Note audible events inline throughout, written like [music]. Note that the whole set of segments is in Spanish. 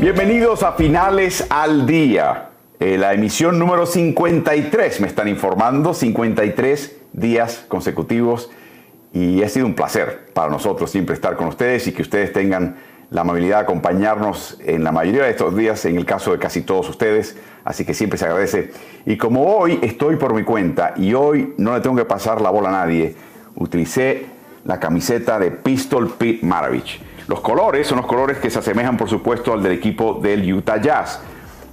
Bienvenidos a Finales al Día, eh, la emisión número 53, me están informando, 53 días consecutivos y ha sido un placer para nosotros siempre estar con ustedes y que ustedes tengan la amabilidad de acompañarnos en la mayoría de estos días, en el caso de casi todos ustedes, así que siempre se agradece. Y como hoy estoy por mi cuenta y hoy no le tengo que pasar la bola a nadie, utilicé la camiseta de Pistol Pete Maravich. Los colores son los colores que se asemejan, por supuesto, al del equipo del Utah Jazz.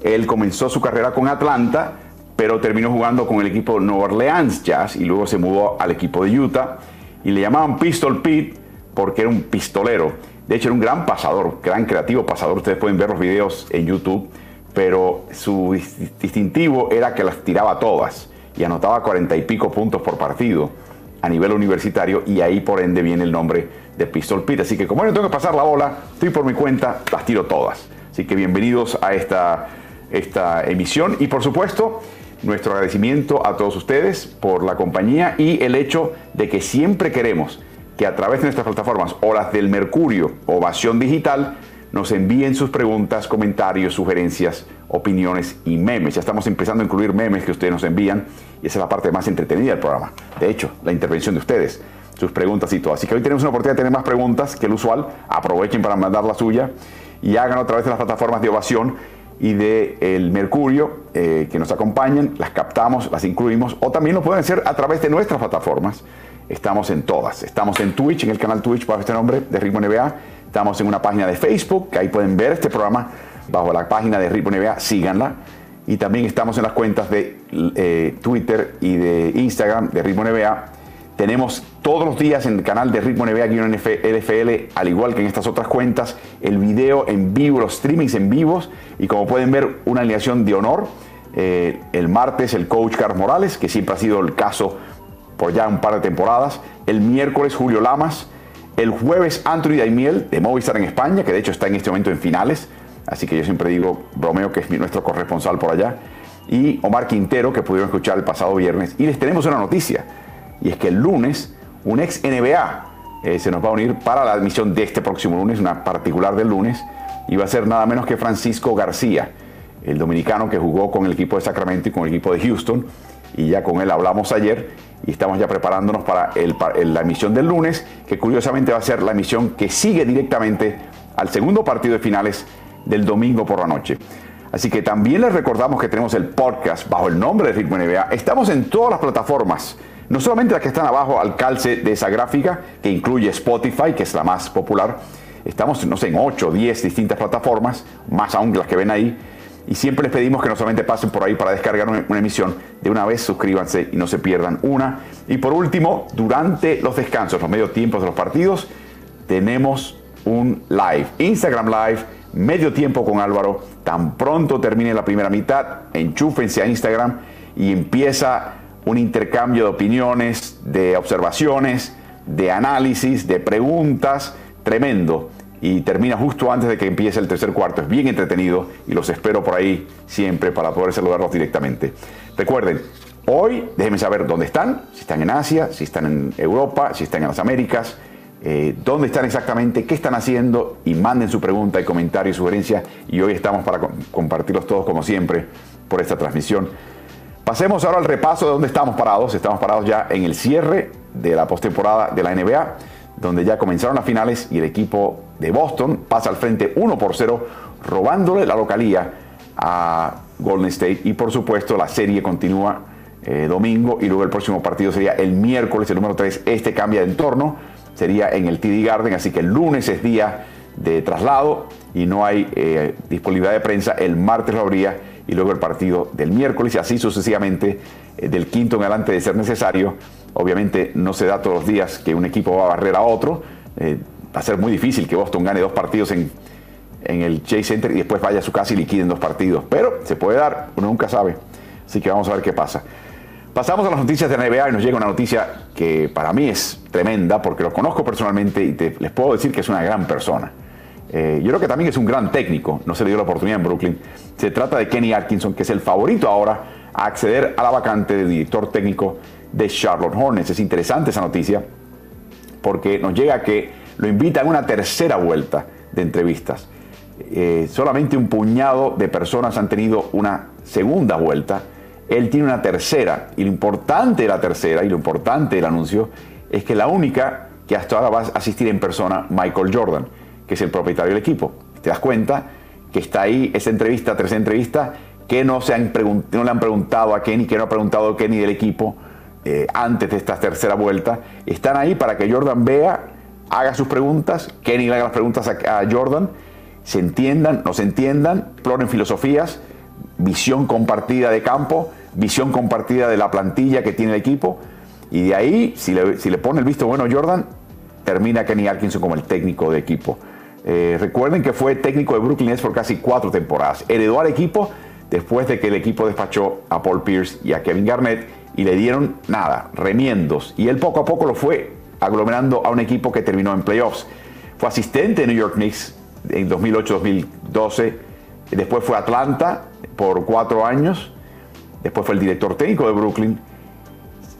Él comenzó su carrera con Atlanta, pero terminó jugando con el equipo New Orleans Jazz y luego se mudó al equipo de Utah. Y le llamaban Pistol Pete porque era un pistolero. De hecho, era un gran pasador, gran creativo pasador. Ustedes pueden ver los videos en YouTube, pero su distintivo era que las tiraba todas y anotaba cuarenta y pico puntos por partido a nivel universitario y ahí por ende viene el nombre de Pistol Pit. Así que como no tengo que pasar la bola, estoy por mi cuenta, las tiro todas. Así que bienvenidos a esta, esta emisión y por supuesto nuestro agradecimiento a todos ustedes por la compañía y el hecho de que siempre queremos que a través de nuestras plataformas o las del Mercurio Ovación Digital nos envíen sus preguntas, comentarios, sugerencias, opiniones y memes. Ya estamos empezando a incluir memes que ustedes nos envían y esa es la parte más entretenida del programa. De hecho, la intervención de ustedes sus preguntas y todo. Así que hoy tenemos una oportunidad de tener más preguntas que el usual. Aprovechen para mandar la suya y hagan a través de las plataformas de ovación y de el Mercurio eh, que nos acompañen, las captamos, las incluimos o también lo pueden hacer a través de nuestras plataformas. Estamos en todas. Estamos en Twitch, en el canal Twitch bajo este nombre de Ritmo NBA. Estamos en una página de Facebook, que ahí pueden ver este programa bajo la página de Ritmo NBA, síganla. Y también estamos en las cuentas de eh, Twitter y de Instagram de Ritmo NBA tenemos todos los días en el canal de Ritmo NBA-LFL, al igual que en estas otras cuentas, el video en vivo, los streamings en vivos y como pueden ver, una alineación de honor. Eh, el martes el coach Carlos Morales, que siempre ha sido el caso por ya un par de temporadas. El miércoles Julio Lamas. El jueves Anthony Daimiel de Movistar en España, que de hecho está en este momento en finales. Así que yo siempre digo, bromeo que es nuestro corresponsal por allá. Y Omar Quintero, que pudieron escuchar el pasado viernes. Y les tenemos una noticia y es que el lunes un ex NBA eh, se nos va a unir para la admisión de este próximo lunes, una particular del lunes, y va a ser nada menos que Francisco García, el dominicano que jugó con el equipo de Sacramento y con el equipo de Houston, y ya con él hablamos ayer y estamos ya preparándonos para la emisión del lunes, que curiosamente va a ser la emisión que sigue directamente al segundo partido de finales del domingo por la noche. Así que también les recordamos que tenemos el podcast bajo el nombre de Ritmo NBA. Estamos en todas las plataformas no solamente las que están abajo al calce de esa gráfica, que incluye Spotify, que es la más popular, estamos, no sé, en 8 o 10 distintas plataformas, más aún las que ven ahí, y siempre les pedimos que no solamente pasen por ahí para descargar una, emisión, de una vez suscríbanse y no se pierdan una. Y por último, durante los descansos, los medio tiempos de los partidos, tenemos un live, Instagram Live, medio tiempo con Álvaro. Tan pronto termine la primera mitad, enchúfense a Instagram y empieza un intercambio de opiniones, de observaciones, de análisis, de preguntas, tremendo. Y termina justo antes de que empiece el tercer cuarto. Es bien entretenido y los espero por ahí siempre para poder saludarlos directamente. Recuerden, hoy déjenme saber dónde están, si están en Asia, si están en Europa, si están en las Américas, eh, dónde están exactamente, qué están haciendo y manden su pregunta y comentario y sugerencia. Y hoy estamos para compartirlos todos como siempre por esta transmisión. Pasemos ahora al repaso de dónde estamos parados. Estamos parados ya en el cierre de la postemporada de la NBA, donde ya comenzaron las finales y el equipo de Boston pasa al frente 1 por 0, robándole la localía a Golden State. Y por supuesto, la serie continúa eh, domingo y luego el próximo partido sería el miércoles, el número 3. Este cambia de entorno, sería en el TD Garden, así que el lunes es día de traslado y no hay eh, disponibilidad de prensa. El martes lo habría y luego el partido del miércoles y así sucesivamente eh, del quinto en adelante de ser necesario. Obviamente no se da todos los días que un equipo va a barrer a otro. Eh, va a ser muy difícil que Boston gane dos partidos en, en el Chase Center y después vaya a su casa y liquiden dos partidos. Pero se puede dar, uno nunca sabe. Así que vamos a ver qué pasa. Pasamos a las noticias de la NBA y nos llega una noticia que para mí es tremenda porque lo conozco personalmente y les puedo decir que es una gran persona. Eh, yo creo que también es un gran técnico, no se le dio la oportunidad en Brooklyn. Se trata de Kenny Atkinson, que es el favorito ahora a acceder a la vacante de director técnico de Charlotte Hornets. Es interesante esa noticia porque nos llega que lo invita a una tercera vuelta de entrevistas. eh, solamente un puñado de personas han tenido una segunda vuelta. Él tiene una tercera. Y lo importante de la tercera y lo importante del anuncio es que la única que hasta ahora va a asistir en persona, Michael Jordan, que es el propietario del equipo. Te das cuenta que está ahí esa entrevista, tercera entrevista, que no, se han no le han preguntado a Kenny, que no ha preguntado a Kenny del equipo eh, antes de esta tercera vuelta. Están ahí para que Jordan vea, haga sus preguntas, Kenny le haga las preguntas a, a Jordan, se entiendan, no se entiendan, exploren filosofías, visión compartida de campo, visión compartida de la plantilla que tiene el equipo. Y de ahí, si le, pone el visto bueno Jordan, termina Kenny Atkinson como el técnico de equipo. Eh, recuerden que fue técnico de Brooklyn Nets por casi cuatro temporadas. Heredó al equipo después de que el equipo despachó a Paul Pierce y a Kevin Garnett y le dieron nada, remiendos. Y él poco a poco lo fue aglomerando a un equipo que terminó en playoffs. Fue asistente de New York Knicks en 2008-2012. Después fue a Atlanta por cuatro años. Después fue el director técnico de Brooklyn.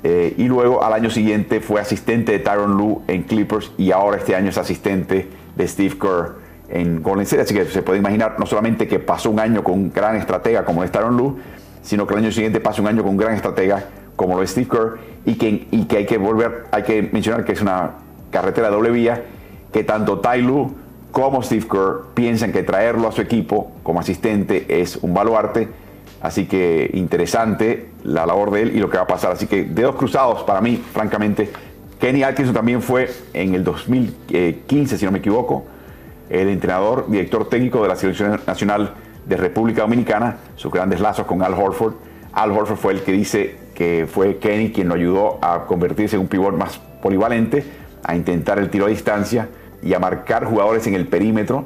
Eh, y luego al año siguiente fue asistente de Tyron Lue en Clippers y ahora este año es asistente de Steve Kerr en Golden State. Así que se puede imaginar no solamente que pasó un año con un gran estratega como es Tyron Lue, sino que el año siguiente pasa un año con un gran estratega como lo es Steve Kerr y que, y que hay que volver, hay que mencionar que es una carretera de doble vía que tanto Ty Lue como Steve Kerr piensan que traerlo a su equipo como asistente es un baluarte. Así que interesante la labor de él y lo que va a pasar. Así que dedos cruzados para mí, francamente. Kenny Atkinson también fue en el 2015, si no me equivoco, el entrenador, director técnico de la Selección Nacional de República Dominicana, sus grandes lazos con Al Horford. Al Horford fue el que dice que fue Kenny quien lo ayudó a convertirse en un pivot más polivalente, a intentar el tiro a distancia y a marcar jugadores en el perímetro.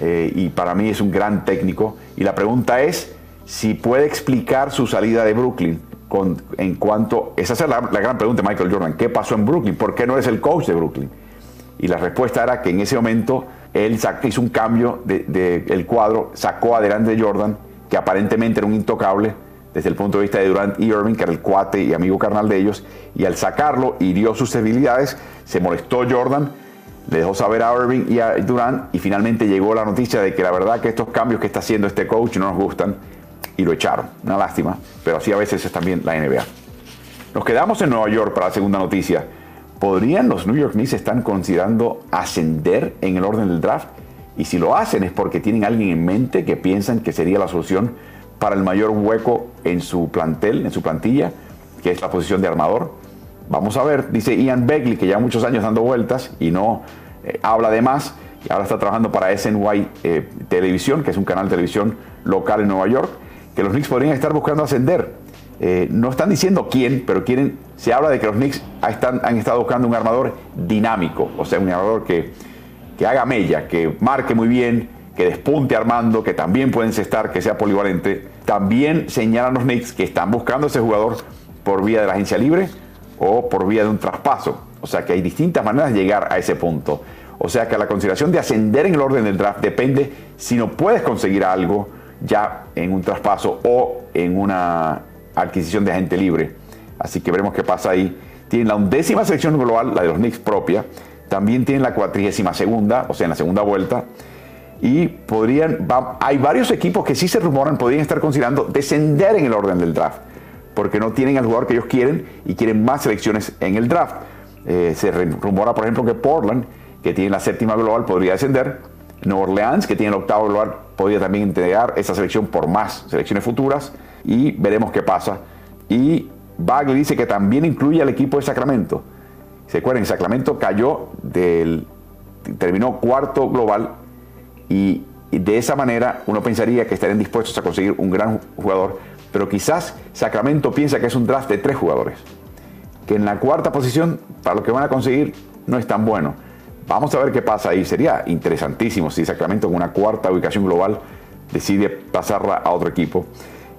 Eh, y para mí es un gran técnico. Y la pregunta es si puede explicar su salida de Brooklyn en cuanto... Esa es la, gran pregunta de Michael Jordan. ¿Qué pasó en Brooklyn? ¿Por qué no es el coach de Brooklyn? Y la respuesta era que en ese momento él hizo un cambio del de, cuadro, sacó adelante de Jordan, que aparentemente era un intocable desde el punto de vista de Durant y Irving, que era el cuate y amigo carnal de ellos, y al sacarlo hirió sus debilidades, se molestó Jordan, le dejó saber a Irving y a Durant y finalmente llegó la noticia de que la verdad que estos cambios que está haciendo este coach no nos gustan y lo echaron. Una lástima, pero así a veces es también la NBA. Nos quedamos en Nueva York para la segunda noticia. ¿Podrían los New York Knicks estar considerando ascender en el orden del draft? Y si lo hacen es porque tienen alguien en mente que piensan que sería la solución para el mayor hueco en su plantel, en su plantilla, que es la posición de armador. Vamos a ver, dice Ian Begley, que lleva muchos años dando vueltas y no eh, habla de más, y ahora está trabajando para SNY eh, Televisión, que es un canal de televisión local en Nueva York, que los Knicks podrían estar buscando ascender. Eh, no están diciendo quién, pero quieren, se habla de que los Knicks han estado buscando un armador dinámico, o sea, un armador que, que haga mella, que marque muy bien, que despunte armando, que también pueden estar, que sea polivalente. También señalan los Knicks que están buscando ese jugador por vía de la agencia libre o por vía de un traspaso. O sea que hay distintas maneras de llegar a ese punto. O sea que la consideración de ascender en el orden del draft depende si no puedes conseguir algo ya en un traspaso o en una adquisición de agente libre. Así que veremos qué pasa ahí. Tienen la undécima selección global, la de los Knicks propia. También tienen la cuatrigésima segunda, o sea, en la segunda vuelta. Y podrían, hay varios equipos que sí se rumoran, podrían estar considerando descender en el orden del draft porque no tienen al jugador que ellos quieren y quieren más selecciones en el draft. Eh, se rumora, por ejemplo, que Portland, que tiene la séptima global, podría descender. Nueva Orleans, que tiene el octavo global, podría también entregar esa selección por más selecciones futuras y veremos qué pasa. Y Bagley dice que también incluye al equipo de Sacramento. ¿Se acuerdan? Sacramento cayó del. terminó cuarto global y de esa manera uno pensaría que estarían dispuestos a conseguir un gran jugador pero quizás Sacramento piensa que es un draft de tres jugadores, que en la cuarta posición, para lo que van a conseguir, no es tan bueno. Vamos a ver qué pasa ahí. Sería interesantísimo si Sacramento con una cuarta ubicación global decide pasarla a otro equipo.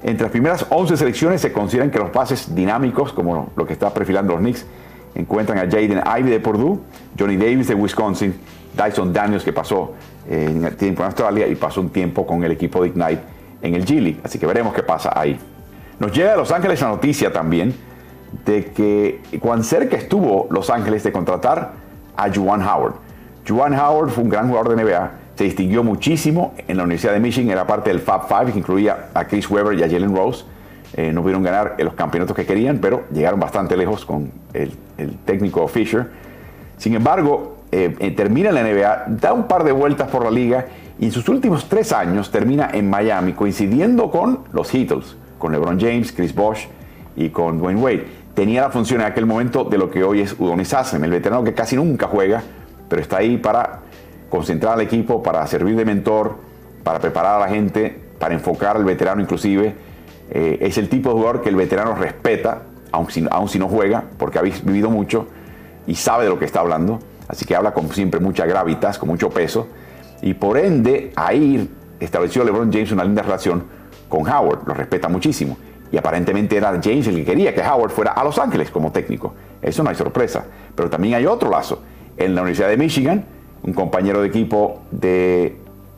Entre las primeras 11 selecciones se consideran que los pases dinámicos, como lo que está perfilando los Knicks, encuentran a Jaden Ivey de Purdue, Johnny Davis de Wisconsin, Dyson Daniels que pasó eh, tiempo en Australia y pasó un tiempo con el equipo de Ignite en el Gili. Así que veremos qué pasa ahí. Nos llega de Los Ángeles la noticia también de que cuán cerca estuvo Los Ángeles de contratar a Juwan Howard. Juwan Howard fue un gran jugador de NBA, se distinguió muchísimo en la Universidad de Michigan, era parte del Fab Five, que incluía a Chris Webber y a Jalen Rose. Eh, no pudieron ganar los campeonatos que querían, pero llegaron bastante lejos con el, técnico Fisher. Sin embargo, eh, eh, termina en la NBA, da un par de vueltas por la liga y en sus últimos tres años termina en Miami, coincidiendo con los Heatles, con LeBron James, Chris Bosh y con Dwayne Wade. Tenía la función en aquel momento de lo que hoy es Udonis Haslem, el veterano que casi nunca juega, pero está ahí para concentrar al equipo, para servir de mentor, para preparar a la gente, para enfocar al veterano inclusive. Eh, es el tipo de jugador que el veterano respeta, aun si, si no juega, porque ha vivido mucho y sabe de lo que está hablando. Así que habla con siempre mucha gravitas, con mucho peso. Y por ende, ahí estableció LeBron James una linda relación con Howard. Lo respeta muchísimo. Y aparentemente era James el que quería que Howard fuera a Los Ángeles como técnico. Eso no hay sorpresa. Pero también hay otro lazo. En la Universidad de Michigan, un compañero de equipo de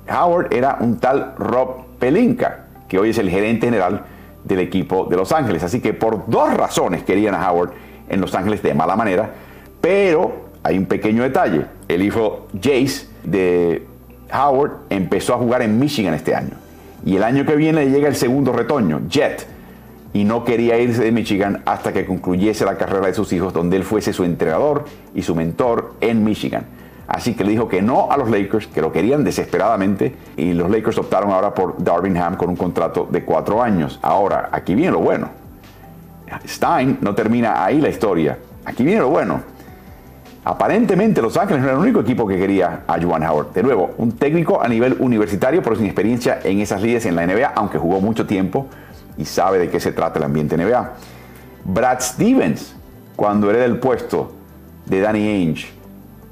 Howard era un tal Rob Pelinka, que hoy es el gerente general del equipo de Los Ángeles. Así que por dos razones querían a Howard en Los Ángeles de mala manera, pero hay un pequeño detalle. El hijo Jace de Howard empezó a jugar en Michigan este año. Y el año que viene llega el segundo retoño, Jet. Y no quería irse de Michigan hasta que concluyese la carrera de sus hijos, donde él fuese su entrenador y su mentor en Michigan. Así que le dijo que no a los Lakers, que lo querían desesperadamente, y los Lakers optaron ahora por Darvin Ham con un contrato de cuatro años. Ahora, aquí viene lo bueno. Stein no termina ahí la historia. Aquí viene lo bueno. Aparentemente Los Ángeles no era el único equipo que quería a Juwan Howard. De nuevo, un técnico a nivel universitario, pero sin experiencia en esas ligas en la NBA, aunque jugó mucho tiempo y sabe de qué se trata el ambiente NBA. Brad Stevens, cuando era del puesto de Danny Ainge,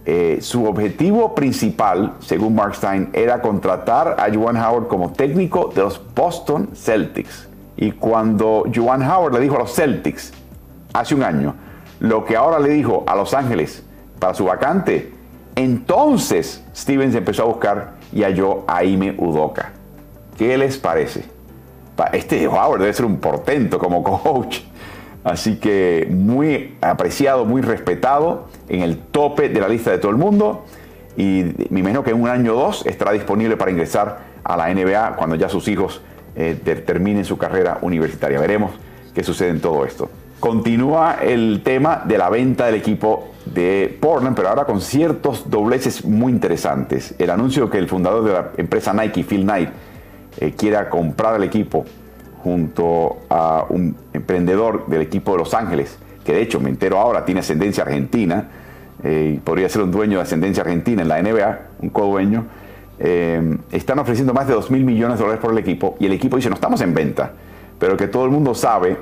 eh, su objetivo principal, según Mark Stein, era contratar a Juwan Howard como técnico de los Boston Celtics. Y cuando Juwan Howard le dijo a los Celtics hace un año lo que ahora le dijo a Los Ángeles para su vacante, entonces Stevens empezó a buscar y halló a Ime Udoka. ¿Qué les parece? Este Howard debe ser un portento como coach. Así que muy apreciado, muy respetado, en el tope de la lista de todo el mundo. Y me imagino que en un año o dos estará disponible para ingresar a la NBA cuando ya sus hijos eh, terminen su carrera universitaria. Veremos qué sucede en todo esto. Continúa el tema de la venta del equipo de Portland, pero ahora con ciertos dobleces muy interesantes. El anuncio que el fundador de la empresa Nike, Phil Knight, eh, quiera comprar el equipo junto a un emprendedor del equipo de Los Ángeles, que de hecho me entero ahora tiene ascendencia argentina, eh, podría ser un dueño de ascendencia argentina en la NBA, un co-dueño, eh, están ofreciendo más de 2 mil millones de dólares por el equipo y el equipo dice no estamos en venta, pero que todo el mundo sabe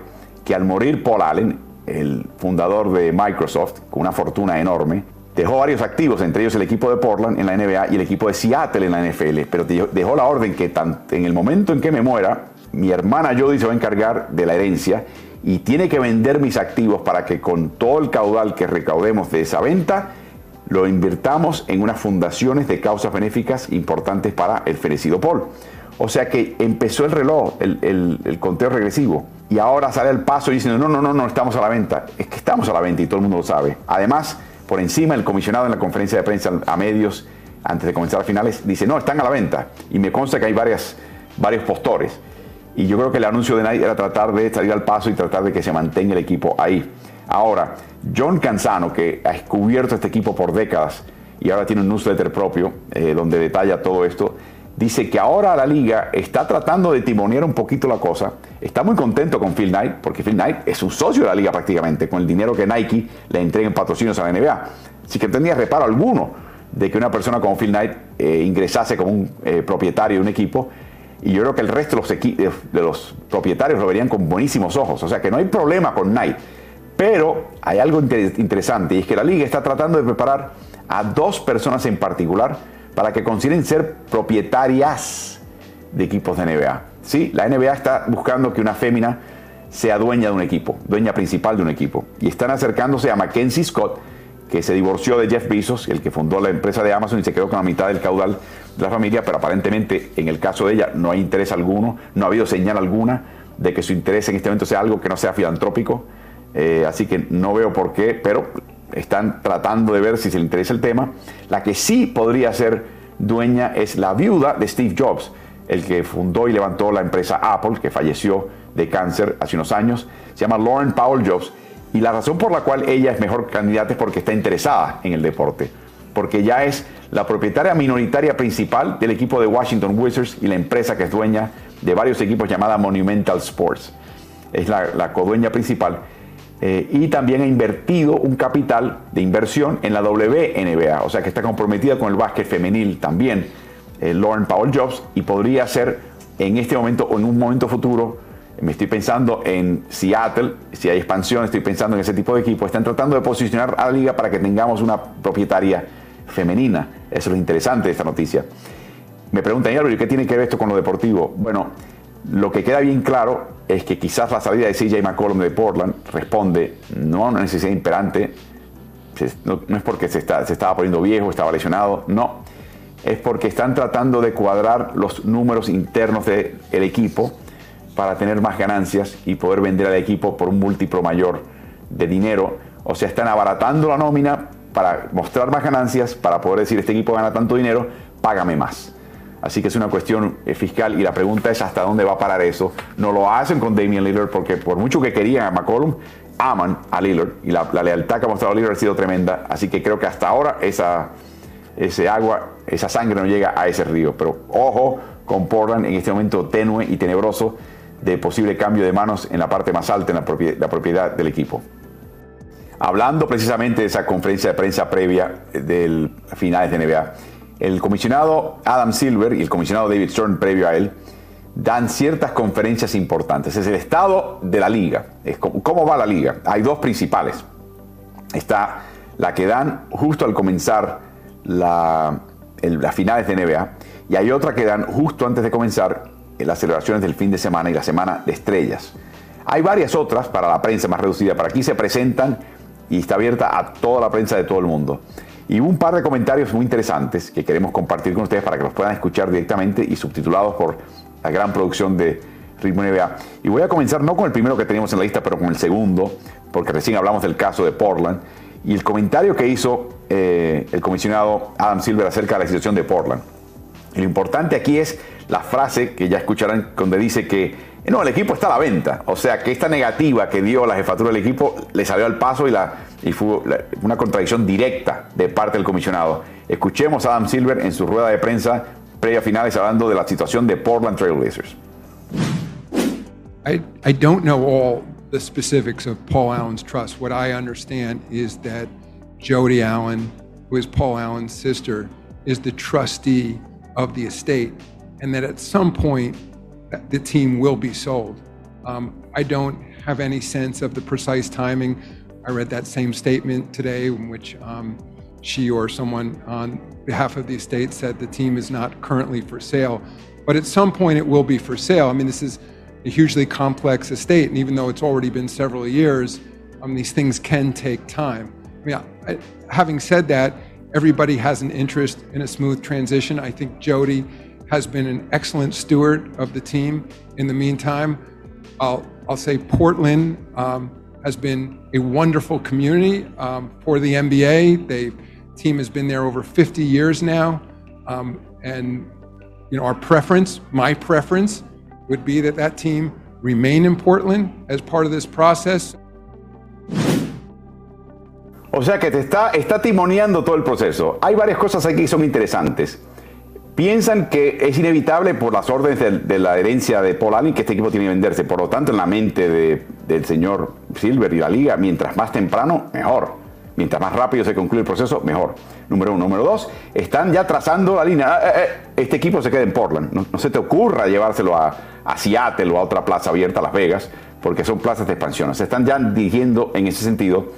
que al morir Paul Allen, el fundador de Microsoft, con una fortuna enorme, dejó varios activos, entre ellos el equipo de Portland en la NBA y el equipo de Seattle en la NFL, pero dejó la orden que en el momento en que me muera, mi hermana Jody se va a encargar de la herencia y tiene que vender mis activos para que con todo el caudal que recaudemos de esa venta, lo invirtamos en unas fundaciones de causas benéficas importantes para el fenecido Paul. O sea que empezó el reloj, el, conteo regresivo. Y ahora sale el paso diciendo, no, no, no, no estamos a la venta. Es que estamos a la venta y todo el mundo lo sabe. Además, por encima, el comisionado en la conferencia de prensa a medios, antes de comenzar las finales, dice, no, están a la venta. Y me consta que hay varias, varios postores. Y yo creo que el anuncio de Nike era tratar de salir al paso y tratar de que se mantenga el equipo ahí. Ahora, John Canzano, que ha descubierto este equipo por décadas y ahora tiene un newsletter propio eh, donde detalla todo esto, dice que ahora la liga está tratando de timonear un poquito la cosa. Está muy contento con Phil Knight, porque Phil Knight es un socio de la liga prácticamente, con el dinero que Nike le entrega en patrocinios a la NBA. Así que tenía reparo alguno de que una persona como Phil Knight eh, ingresase como un eh, propietario de un equipo y yo creo que el resto de los, de los propietarios lo verían con buenísimos ojos. O sea que no hay problema con Knight. Pero hay algo interesante y es que la liga está tratando de preparar a dos personas en particular para que consideren ser propietarias de equipos de NBA. Sí, la NBA está buscando que una fémina sea dueña de un equipo, dueña principal de un equipo. Y están acercándose a Mackenzie Scott, que se divorció de Jeff Bezos, el que fundó la empresa de Amazon y se quedó con la mitad del caudal de la familia, pero aparentemente en el caso de ella no hay interés alguno, no ha habido señal alguna de que su interés en este momento sea algo que no sea filantrópico, eh, así que no veo por qué, pero están tratando de ver si se le interesa el tema. La que sí podría ser dueña es la viuda de Steve Jobs, el que fundó y levantó la empresa Apple, que falleció de cáncer hace unos años. Se llama Lauren Powell Jobs. Y la razón por la cual ella es mejor candidata es porque está interesada en el deporte. Porque ya es la propietaria minoritaria principal del equipo de Washington Wizards y la empresa que es dueña de varios equipos llamada Monumental Sports. Es la, la codueña principal. Eh, y también ha invertido un capital de inversión en la WNBA, o sea que está comprometida con el básquet femenil también, eh, Lauren Powell Jobs, y podría ser en este momento o en un momento futuro, me estoy pensando en Seattle, si hay expansión, estoy pensando en ese tipo de equipo, están tratando de posicionar a la liga para que tengamos una propietaria femenina. Eso es lo interesante de esta noticia. Me preguntan, ¿y qué tiene que ver esto con lo deportivo? Bueno, lo que queda bien claro es que quizás la salida de CJ McCollum de Portland responde no a necesidad imperante, no, es porque se estaba poniendo viejo, estaba lesionado, no, es porque están tratando de cuadrar los números internos del equipo para tener más ganancias y poder vender al equipo por un múltiplo mayor de dinero. O sea, están abaratando la nómina para mostrar más ganancias, para poder decir, este equipo gana tanto dinero, págame más. Así que es una cuestión eh, fiscal y la pregunta es hasta dónde va a parar eso. No lo hacen con Damian Lillard porque por mucho que querían a McCollum, aman a Lillard y la, lealtad que ha mostrado Lillard ha sido tremenda. Así que creo que hasta ahora esa, ese agua, esa sangre no llega a ese río. Pero ojo con Portland en este momento tenue y tenebroso de posible cambio de manos en la parte más alta, en la propiedad, propiedad del equipo. Hablando precisamente de esa conferencia de prensa previa del finales de NBA, el comisionado Adam Silver y el comisionado David Stern, previo a él, dan ciertas conferencias importantes. Es el estado de la liga. Es cómo va la liga. Hay dos principales. Está la que dan justo al comenzar la, las finales de NBA y hay otra que dan justo antes de comenzar las celebraciones del fin de semana y la semana de estrellas. Hay varias otras para la prensa más reducida, para aquí se presentan y está abierta a toda la prensa de todo el mundo. Y un par de comentarios muy interesantes que queremos compartir con ustedes para que los puedan escuchar directamente y subtitulados por la gran producción de Ritmo NBA. Y voy a comenzar no con el primero que teníamos en la lista, pero con el segundo, porque recién hablamos del caso de Portland. Y el comentario que hizo eh, el comisionado Adam Silver acerca de la situación de Portland. Lo importante aquí es la frase que ya escucharán donde dice que no, el equipo está a la venta. O sea que esta negativa que dio la jefatura del equipo le salió al paso y, la, fue una contradicción directa de parte del comisionado. Escuchemos a Adam Silver en su rueda de prensa previa finales hablando de la situación de Portland Trail Blazers. I, I don't know all the specifics of Paul Allen's trust. What I understand is that Jody Allen, who is Paul Allen's sister, is the trustee of the estate, and that at some point the team will be sold. Um, I don't have any sense of the precise timing. I read that same statement today in which um, she or someone on behalf of the estate said the team is not currently for sale. But at some point it will be for sale. I mean, this is a hugely complex estate, and even though it's already been several years, um, these things can take time. I mean, I, having said that, everybody has an interest in a smooth transition. I think Jody has been an excellent steward of the team. In the meantime, I'll, I'll say Portland um, has been a wonderful community um, for the NBA. The team has been there over 50 years now, um, and you know our preference, my preference, would be that that team remain in Portland as part of this process. O sea que te está, está timoneando todo el proceso. Hay varias cosas aquí que son interesantes. Piensan que es inevitable por las órdenes de, la herencia de Paul Allen que este equipo tiene que venderse. Por lo tanto, en la mente del señor Silver y la liga, mientras más temprano, mejor. Mientras más rápido se concluye el proceso, mejor. Número uno. Número dos, están ya trazando la línea. Ah, eh, eh, este equipo se queda en Portland. No, se te ocurra llevárselo a, a, Seattle o a otra plaza abierta, a Las Vegas, porque son plazas de expansión. Se están ya dirigiendo en ese sentido.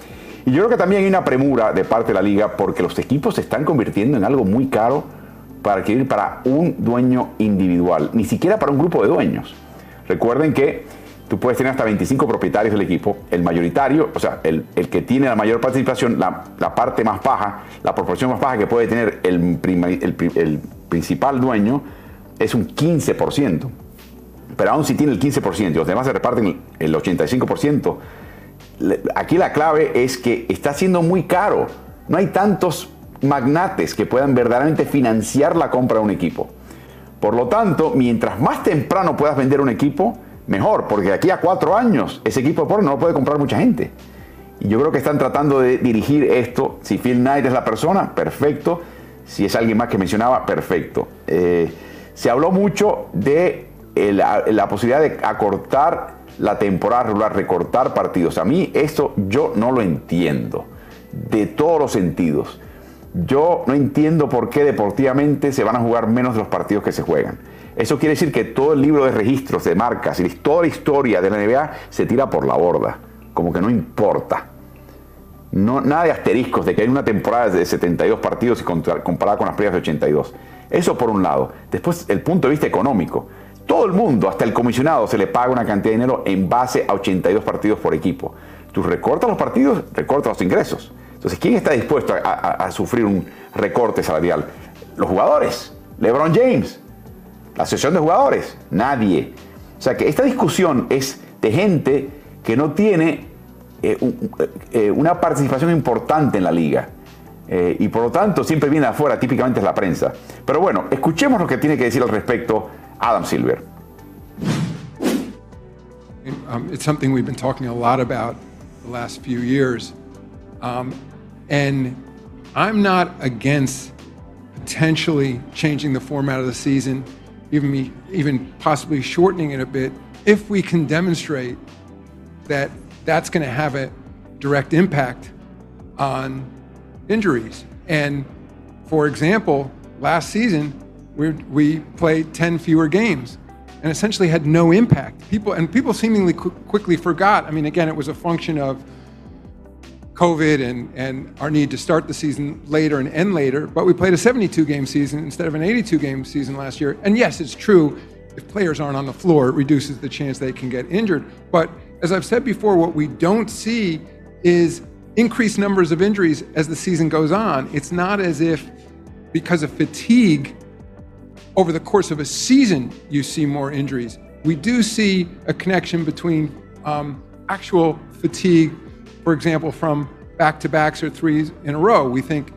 Y yo creo que también hay una premura de parte de la liga porque los equipos se están convirtiendo en algo muy caro para adquirir para un dueño individual, ni siquiera para un grupo de dueños. Recuerden que tú puedes tener hasta 25 propietarios del equipo, el mayoritario, o sea, el, que tiene la mayor participación, la, parte más baja, la proporción más baja que puede tener el, el, principal dueño es un 15%. Pero aún si tiene el 15% y los demás se reparten el 85%, aquí la clave es que está siendo muy caro. No hay tantos magnates que puedan verdaderamente financiar la compra de un equipo. Por lo tanto, mientras más temprano puedas vender un equipo, mejor, porque de aquí a cuatro años ese equipo de porno no lo puede comprar mucha gente. Y yo creo que están tratando de dirigir esto. Si Phil Knight es la persona, perfecto. Si es alguien más que mencionaba, perfecto. Eh, se habló mucho de eh, la, posibilidad de acortar la temporada regular, recortar partidos. A mí esto yo no lo entiendo, de todos los sentidos. Yo no entiendo por qué deportivamente se van a jugar menos de los partidos que se juegan. Eso quiere decir que todo el libro de registros, de marcas y toda la historia de la NBA se tira por la borda, como que no importa. No, nada de asteriscos de que hay una temporada de 72 partidos y comparada con las previas de 82. Eso por un lado. Después, el punto de vista económico. Todo el mundo, hasta el comisionado, se le paga una cantidad de dinero en base a 82 partidos por equipo. Tú recortas los partidos, recortas los ingresos. Entonces, ¿quién está dispuesto a, sufrir un recorte salarial? Los jugadores. LeBron James. La asociación de jugadores. Nadie. O sea que esta discusión es de gente que no tiene eh, eh, una participación importante en la liga. Eh, y por lo tanto siempre viene afuera, típicamente es la prensa. Pero bueno, escuchemos lo que tiene que decir al respecto Adam Silver. Um, it's something we've been talking a lot about the last. Um, And I'm not against potentially changing the format of the season, even me, even possibly shortening it a bit, if we can demonstrate that that's going to have a direct impact on injuries. And for example, last season we, we played 10 fewer games and essentially had no impact. People and people seemingly qu- quickly forgot. I mean, again, it was a function of COVID and, and our need to start the season later and end later, but we played a 72 game season instead of an 82 game season last year. And yes, it's true, if players aren't on the floor, it reduces the chance they can get injured. But as I've said before, what we don't see is increased numbers of injuries as the season goes on. It's not as if because of fatigue over the course of a season you see more injuries. We do see a connection between um, actual fatigue for example, from back to backs or threes in a row. We think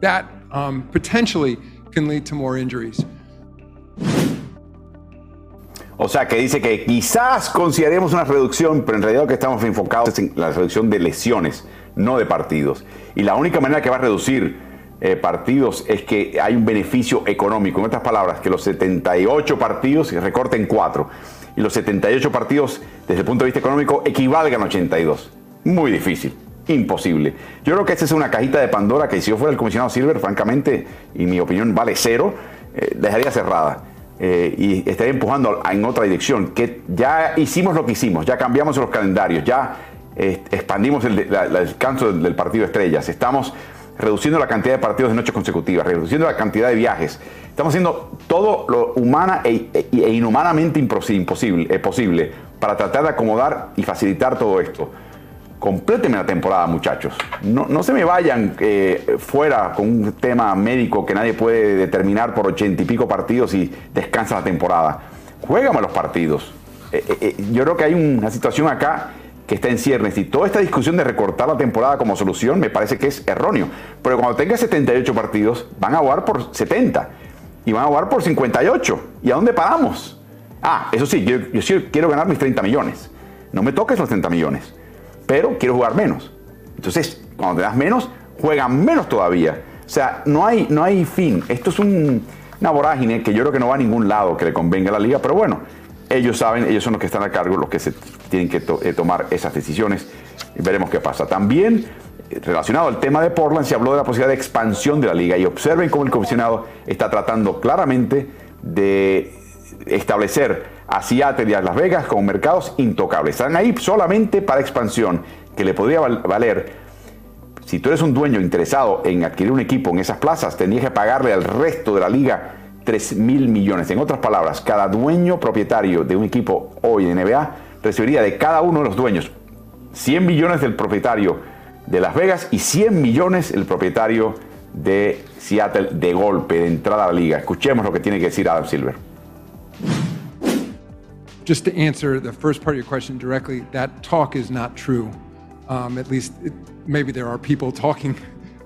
that um, potentially can lead to more injuries. O sea, que dice que quizás consideremos una reducción, pero en realidad lo que estamos enfocados es en la reducción de lesiones, no de partidos. Y la única manera que va a reducir eh, partidos es que hay un beneficio económico. En otras palabras, que los 78 partidos se recorten 4 y los 78 partidos desde el punto de vista económico equivalgan a 82. Muy difícil, imposible. Yo creo que esta es una cajita de Pandora que si yo fuera el comisionado Silver, francamente, y mi opinión vale cero, eh, dejaría cerrada. Eh, y estaría empujando en otra dirección, que ya hicimos lo que hicimos, ya cambiamos los calendarios, ya eh, expandimos el, descanso del, partido de estrellas, estamos reduciendo la cantidad de partidos de noches consecutivas, reduciendo la cantidad de viajes, estamos haciendo todo lo humana e, e, e inhumanamente imposible, posible para tratar de acomodar y facilitar todo esto complétenme la temporada, muchachos. No, no se me vayan eh, fuera con un tema médico que nadie puede determinar por ochenta y pico partidos y descansa la temporada. Juégame los partidos. Eh, eh, yo creo que hay una situación acá que está en ciernes y toda esta discusión de recortar la temporada como solución me parece que es erróneo. Pero cuando tenga 78 partidos, van a jugar por 70 y van a jugar por 58. ¿Y a dónde paramos? Ah, eso sí, yo, yo sí quiero ganar mis 30 millones. No me toques los 30 millones pero quiero jugar menos. Entonces, cuando te das menos, juegan menos todavía. O sea, no hay, no hay fin. Esto es una vorágine que yo creo que no va a ningún lado que le convenga a la liga, pero bueno, ellos saben, ellos son los que están a cargo, los que se tienen que eh, tomar esas decisiones veremos qué pasa. También eh, relacionado al tema de Portland, se habló de la posibilidad de expansión de la liga y observen cómo el comisionado está tratando claramente de establecer a Seattle y a Las Vegas como mercados intocables. Están ahí solamente para expansión, que le podría valer. Si tú eres un dueño interesado en adquirir un equipo en esas plazas, tendrías que pagarle al resto de la liga 3 mil millones. En otras palabras, cada dueño propietario de un equipo hoy en NBA recibiría de cada uno de los dueños 100 millones del propietario de Las Vegas y 100 millones el propietario de Seattle de golpe, de entrada a la liga. Escuchemos lo que tiene que decir Adam Silver. Just to answer the first part of your question directly, that talk is not true. Um, at least it, maybe there are people [laughs] talking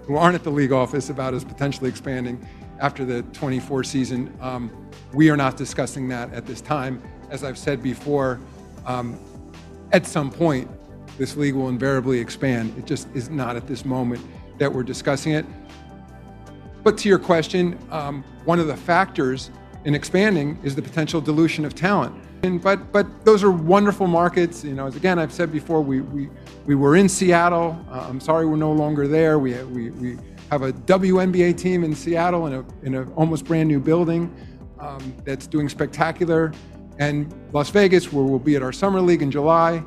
who aren't at the league office about us potentially expanding after the 24 season. Um, we are not discussing that at this time. As I've said before, um, at some point, this league will invariably expand. It just is not at this moment that we're discussing it. But to your question, um, one of the factors in expanding is the potential dilution of talent. And, but but those are wonderful markets. You know, as again I've said before, we we, we were in Seattle. Uh, I'm sorry we're no longer there. We we, we have a WNBA team in Seattle in in an almost brand new building um, that's doing spectacular. And Las Vegas, where we'll be at our summer league in July,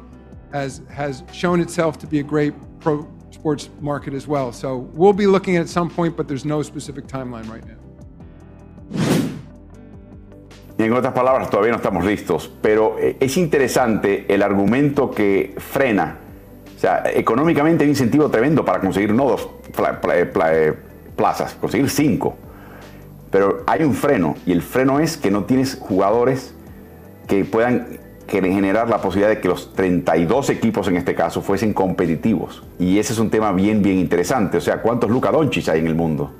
has has shown itself to be a great pro sports market as well. So we'll be looking at at some point, but there's no specific timeline right now. En otras palabras, todavía no estamos listos, pero eh, es interesante el argumento que frena. O sea, económicamente hay un incentivo tremendo para conseguir no dos eh, plazas, conseguir cinco. Pero hay un freno, y el freno es que no tienes jugadores que puedan generar la posibilidad de que los 32 equipos en este caso fuesen competitivos. Y ese es un tema bien, bien interesante. O sea, ¿cuántos Luka Doncic hay en el mundo?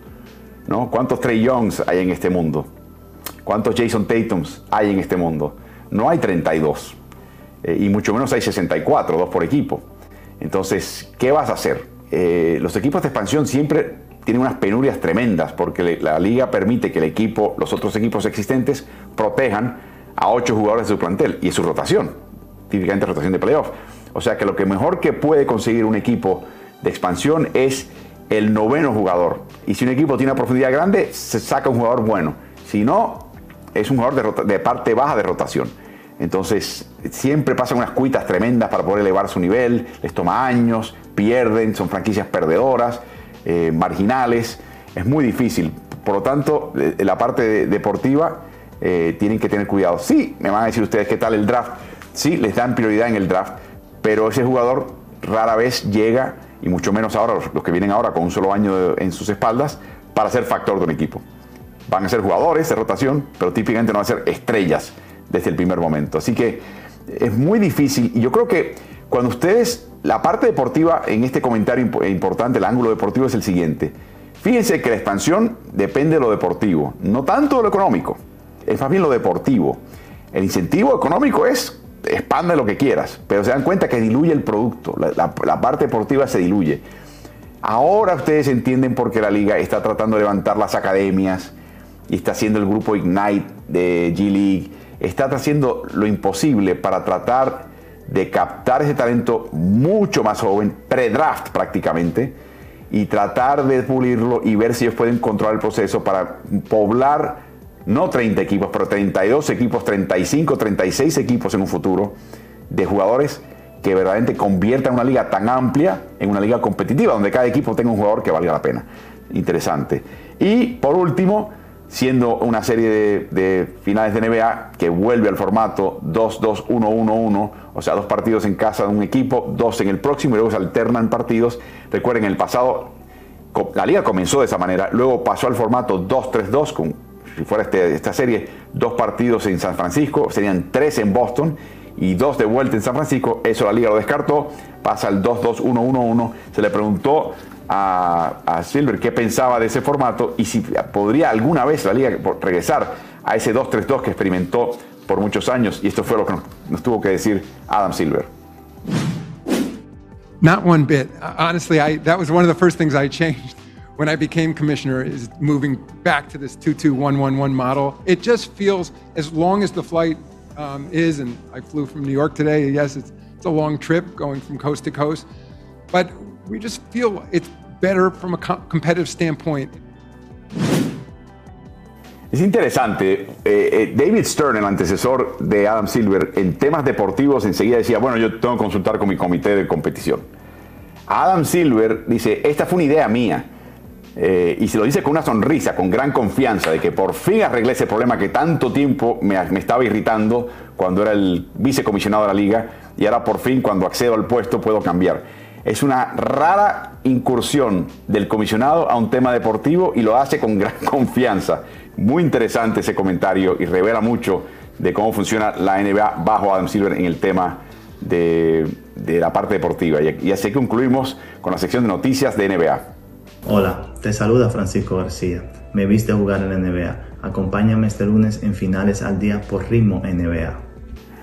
¿No? ¿Cuántos Trey Youngs hay en este mundo? ¿Cuántos Jason Tatums hay en este mundo? No hay 32. Eh, y mucho menos hay 64, dos por equipo. Entonces, ¿qué vas a hacer? Eh, los equipos de expansión siempre tienen unas penurias tremendas porque la liga permite que el equipo, los otros equipos existentes protejan a ocho jugadores de su plantel y es su rotación, típicamente rotación de playoff. O sea que lo que mejor que puede conseguir un equipo de expansión es el noveno jugador. Y si un equipo tiene una profundidad grande, se saca un jugador bueno. Si no, es un jugador de, parte baja de rotación. Entonces, siempre pasan unas cuitas tremendas para poder elevar su nivel, les toma años, pierden, son franquicias perdedoras, eh, marginales, es muy difícil. Por lo tanto, eh, la parte deportiva eh, tienen que tener cuidado. Sí, me van a decir ustedes qué tal el draft. Sí, les dan prioridad en el draft, pero ese jugador rara vez llega, y mucho menos ahora, los, que vienen ahora con un solo año en sus espaldas, para ser factor de un equipo. Van a ser jugadores de rotación, pero típicamente no van a ser estrellas desde el primer momento. Así que es muy difícil, y yo creo que cuando ustedes, la parte deportiva en este comentario importante, el ángulo deportivo es el siguiente. Fíjense que la expansión depende de lo deportivo, no tanto de lo económico es más bien lo deportivo. El incentivo económico es expande lo que quieras, pero se dan cuenta que diluye el producto, la, parte deportiva se diluye. Ahora ustedes entienden por qué la liga está tratando de levantar las academias y está haciendo el grupo Ignite de G League, está haciendo lo imposible para tratar de captar ese talento mucho más joven, pre-draft prácticamente, y tratar de pulirlo y ver si ellos pueden controlar el proceso para poblar no 30 equipos, pero 32 equipos, 35, 36 equipos en un futuro de jugadores que verdaderamente conviertan una liga tan amplia en una liga competitiva, donde cada equipo tenga un jugador que valga la pena. Interesante. Y por último, siendo una serie de, finales de NBA que vuelve al formato 2-2-1-1-1, o sea, dos partidos en casa de un equipo, dos en el próximo y luego se alternan partidos. Recuerden, en el pasado la liga comenzó de esa manera, luego pasó al formato 2-3-2 con si fuera este, esta serie, dos partidos en San Francisco, serían tres en Boston y dos de vuelta en San Francisco. Eso la liga lo descartó, pasa el 2-2-1-1-1. Se le preguntó a, Silver qué pensaba de ese formato y si podría alguna vez la liga regresar a ese 2-3-2 que experimentó por muchos años. Y esto fue lo que nos, tuvo que decir Adam Silver. Not one bit. Honestly, I, that was one of the first things I changed. when I became commissioner is moving back to this 22111 model. It just feels, as long as the flight is, and I flew from New York today, yes, it's, it's a long trip going from coast to coast, but we just feel it's better from a competitive standpoint. Es interesante, eh, eh, David Stern, el antecesor de Adam Silver, en temas deportivos enseguida decía, bueno, yo tengo que consultar con mi comité de competición. Adam Silver dice, esta fue una idea mía. Eh, y se lo dice con una sonrisa, con gran confianza de que por fin arreglé ese problema que tanto tiempo me, estaba irritando cuando era el vicecomisionado de la liga y ahora por fin cuando accedo al puesto puedo cambiar. Es una rara incursión del comisionado a un tema deportivo y lo hace con gran [laughs] confianza. Muy interesante ese comentario y revela mucho de cómo funciona la NBA bajo Adam Silver en el tema de, la parte deportiva. Y, y así concluimos con la sección de noticias de NBA. Hola, te saluda Francisco García. Me viste jugar en la NBA. Acompáñame este lunes en Finales al Día por Ritmo NBA.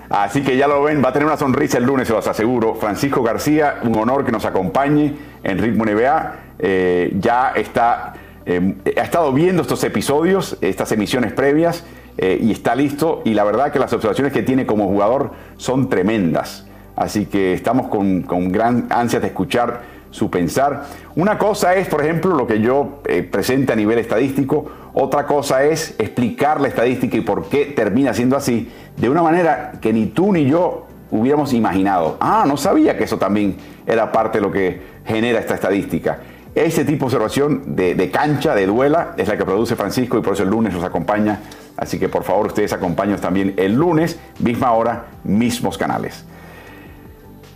Así que ya lo ven, va a tener una sonrisa el lunes, se los aseguro. Francisco García, un honor que nos acompañe en Ritmo NBA. Eh, ya está, eh, ha estado viendo estos episodios, estas emisiones previas, eh, y está listo. Y la verdad que las observaciones que tiene como jugador son tremendas. Así que estamos con, con gran ansia de escuchar su pensar. Una cosa es, por ejemplo, lo que yo eh, presente a nivel estadístico, otra cosa es explicar la estadística y por qué termina siendo así, de una manera que ni tú ni yo hubiéramos imaginado. Ah, no sabía que eso también era parte de lo que genera esta estadística. Ese tipo de observación de, de cancha, de duela, es la que produce Francisco y por eso el lunes nos acompaña. Así que por favor ustedes acompañen también el lunes, misma hora, mismos canales.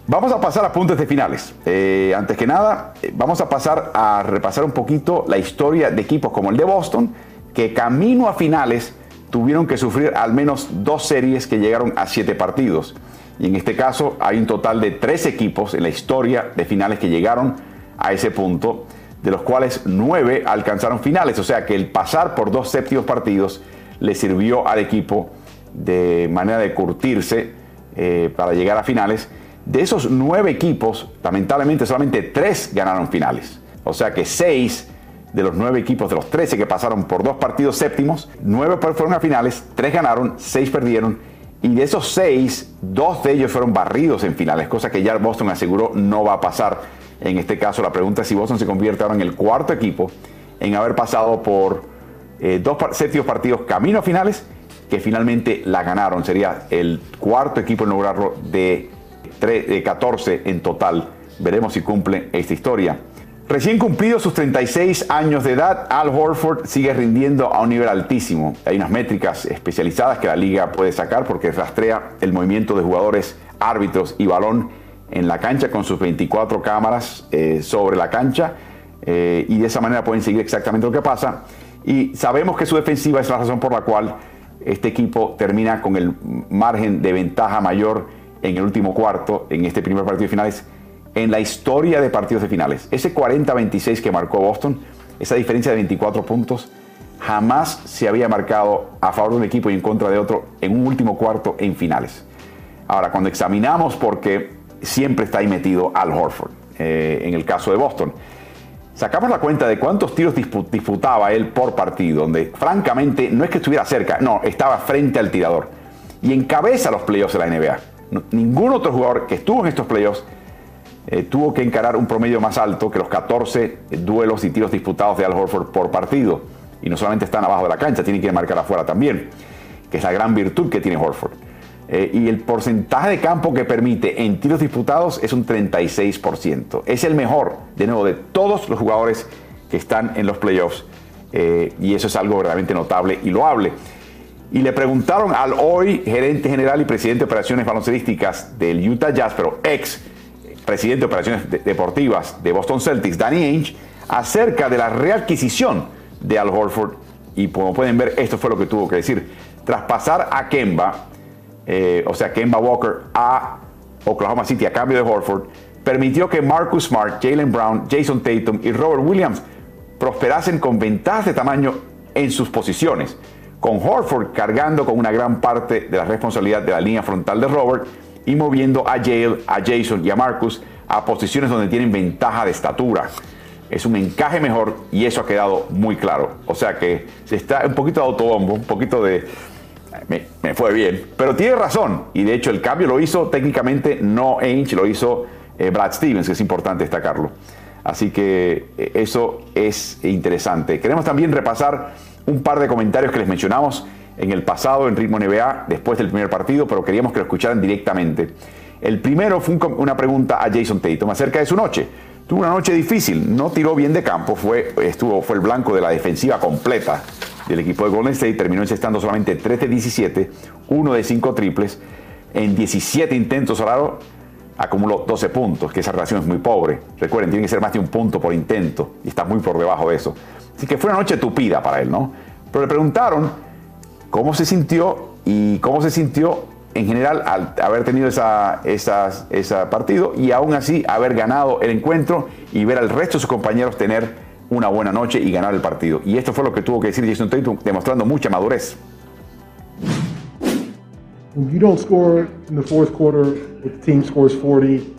Vamos a pasar a puntos de finales. Eh, antes que nada, eh, vamos a pasar a repasar un poquito la historia de equipos como el de Boston, que camino a finales tuvieron que sufrir al menos dos series que llegaron a siete partidos. Y en este caso hay un total de tres equipos en la historia de finales que llegaron a ese punto, de los cuales nueve alcanzaron finales. O sea que el pasar por dos séptimos partidos le sirvió al equipo de manera de curtirse eh, para llegar a finales. De esos nueve equipos, lamentablemente solamente tres ganaron finales. O sea que seis de los nueve equipos, de los trece que pasaron por dos partidos séptimos, nueve fueron a finales, tres ganaron, seis perdieron. Y de esos seis, dos de ellos fueron barridos en finales, cosa que ya Boston aseguró no va a pasar. En este caso, la pregunta es si Boston se convierte ahora en el cuarto equipo en haber pasado por eh, dos séptimos partidos camino a finales que finalmente la ganaron. Sería el cuarto equipo en lograrlo de 14 en total. Veremos si cumple esta historia. Recién cumplidos sus 36 años de edad, Al Horford sigue rindiendo a un nivel altísimo. Hay unas métricas especializadas que la liga puede sacar porque rastrea el movimiento de jugadores, árbitros y balón en la cancha con sus 24 cámaras eh, sobre la cancha eh, y de esa manera pueden seguir exactamente lo que pasa. Y sabemos que su defensiva es la razón por la cual este equipo termina con el margen de ventaja mayor en el último cuarto, en este primer partido de finales, en la historia de partidos de finales. Ese 40-26 que marcó Boston, esa diferencia de 24 puntos, jamás se había marcado a favor de un equipo y en contra de otro en un último cuarto en finales. Ahora, cuando examinamos por qué siempre está ahí metido Al Horford, eh, en el caso de Boston, sacamos la cuenta de cuántos tiros disputaba él por partido, donde francamente no es que estuviera cerca, no, estaba frente al tirador y encabeza los playoffs de la NBA ningún otro jugador que estuvo en estos playoffs eh, tuvo que encarar un promedio más alto que los 14 duelos y tiros disputados de Al Horford por partido. Y no solamente están abajo de la cancha, tienen que marcar afuera también, que es la gran virtud que tiene Horford. Eh, y el porcentaje de campo que permite en tiros disputados es un 36%. Es el mejor, de nuevo, de todos los jugadores que están en los playoffs. Eh, y eso es algo verdaderamente notable y loable y le preguntaron al hoy gerente general y presidente de operaciones baloncerísticas del Utah Jazz, pero ex presidente de operaciones deportivas de Boston Celtics, Danny Ainge, acerca de la readquisición de Al Horford. Y como pueden ver, esto fue lo que tuvo que decir. Traspasar a Kemba, eh, o sea, Kemba Walker a Oklahoma City a cambio de Horford, permitió que Marcus Smart, Jalen Brown, Jason Tatum y Robert Williams prosperasen con ventajas de tamaño en sus posiciones con Horford cargando con una gran parte de la responsabilidad de la línea frontal de Robert y moviendo a Yale, a Jason y a Marcus a posiciones donde tienen ventaja de estatura. Es un encaje mejor y eso ha quedado muy claro. O sea que se está un poquito de autobombo, un poquito de... Me, fue bien, pero tiene razón. Y de hecho el cambio lo hizo técnicamente no Ainge, lo hizo eh, Brad Stevens, que es importante destacarlo. Así que eh, eso es interesante. Queremos también repasar un par de comentarios que les mencionamos en el pasado en Ritmo NBA después del primer partido, pero queríamos que lo escucharan directamente. El primero fue una pregunta a Jason Tatum acerca de su noche. Tuvo una noche difícil, no tiró bien de campo, fue, estuvo, fue el blanco de la defensiva completa del equipo de Golden State, terminó encestando solamente 3 de 17, 1 de 5 triples, en 17 intentos al acumuló 12 puntos, que esa relación es muy pobre. Recuerden, tiene que ser más de un punto por intento y está muy por debajo de eso. Así que fue una noche tupida para él, ¿no? Pero le preguntaron cómo se sintió y cómo se sintió en general al haber tenido esa, ese partido y aún así haber ganado el encuentro y ver al resto de sus compañeros tener una buena noche y ganar el partido. Y esto fue lo que tuvo que decir Jason Tatum, demostrando mucha madurez. When you don't score in the fourth quarter, but the team scores 40, you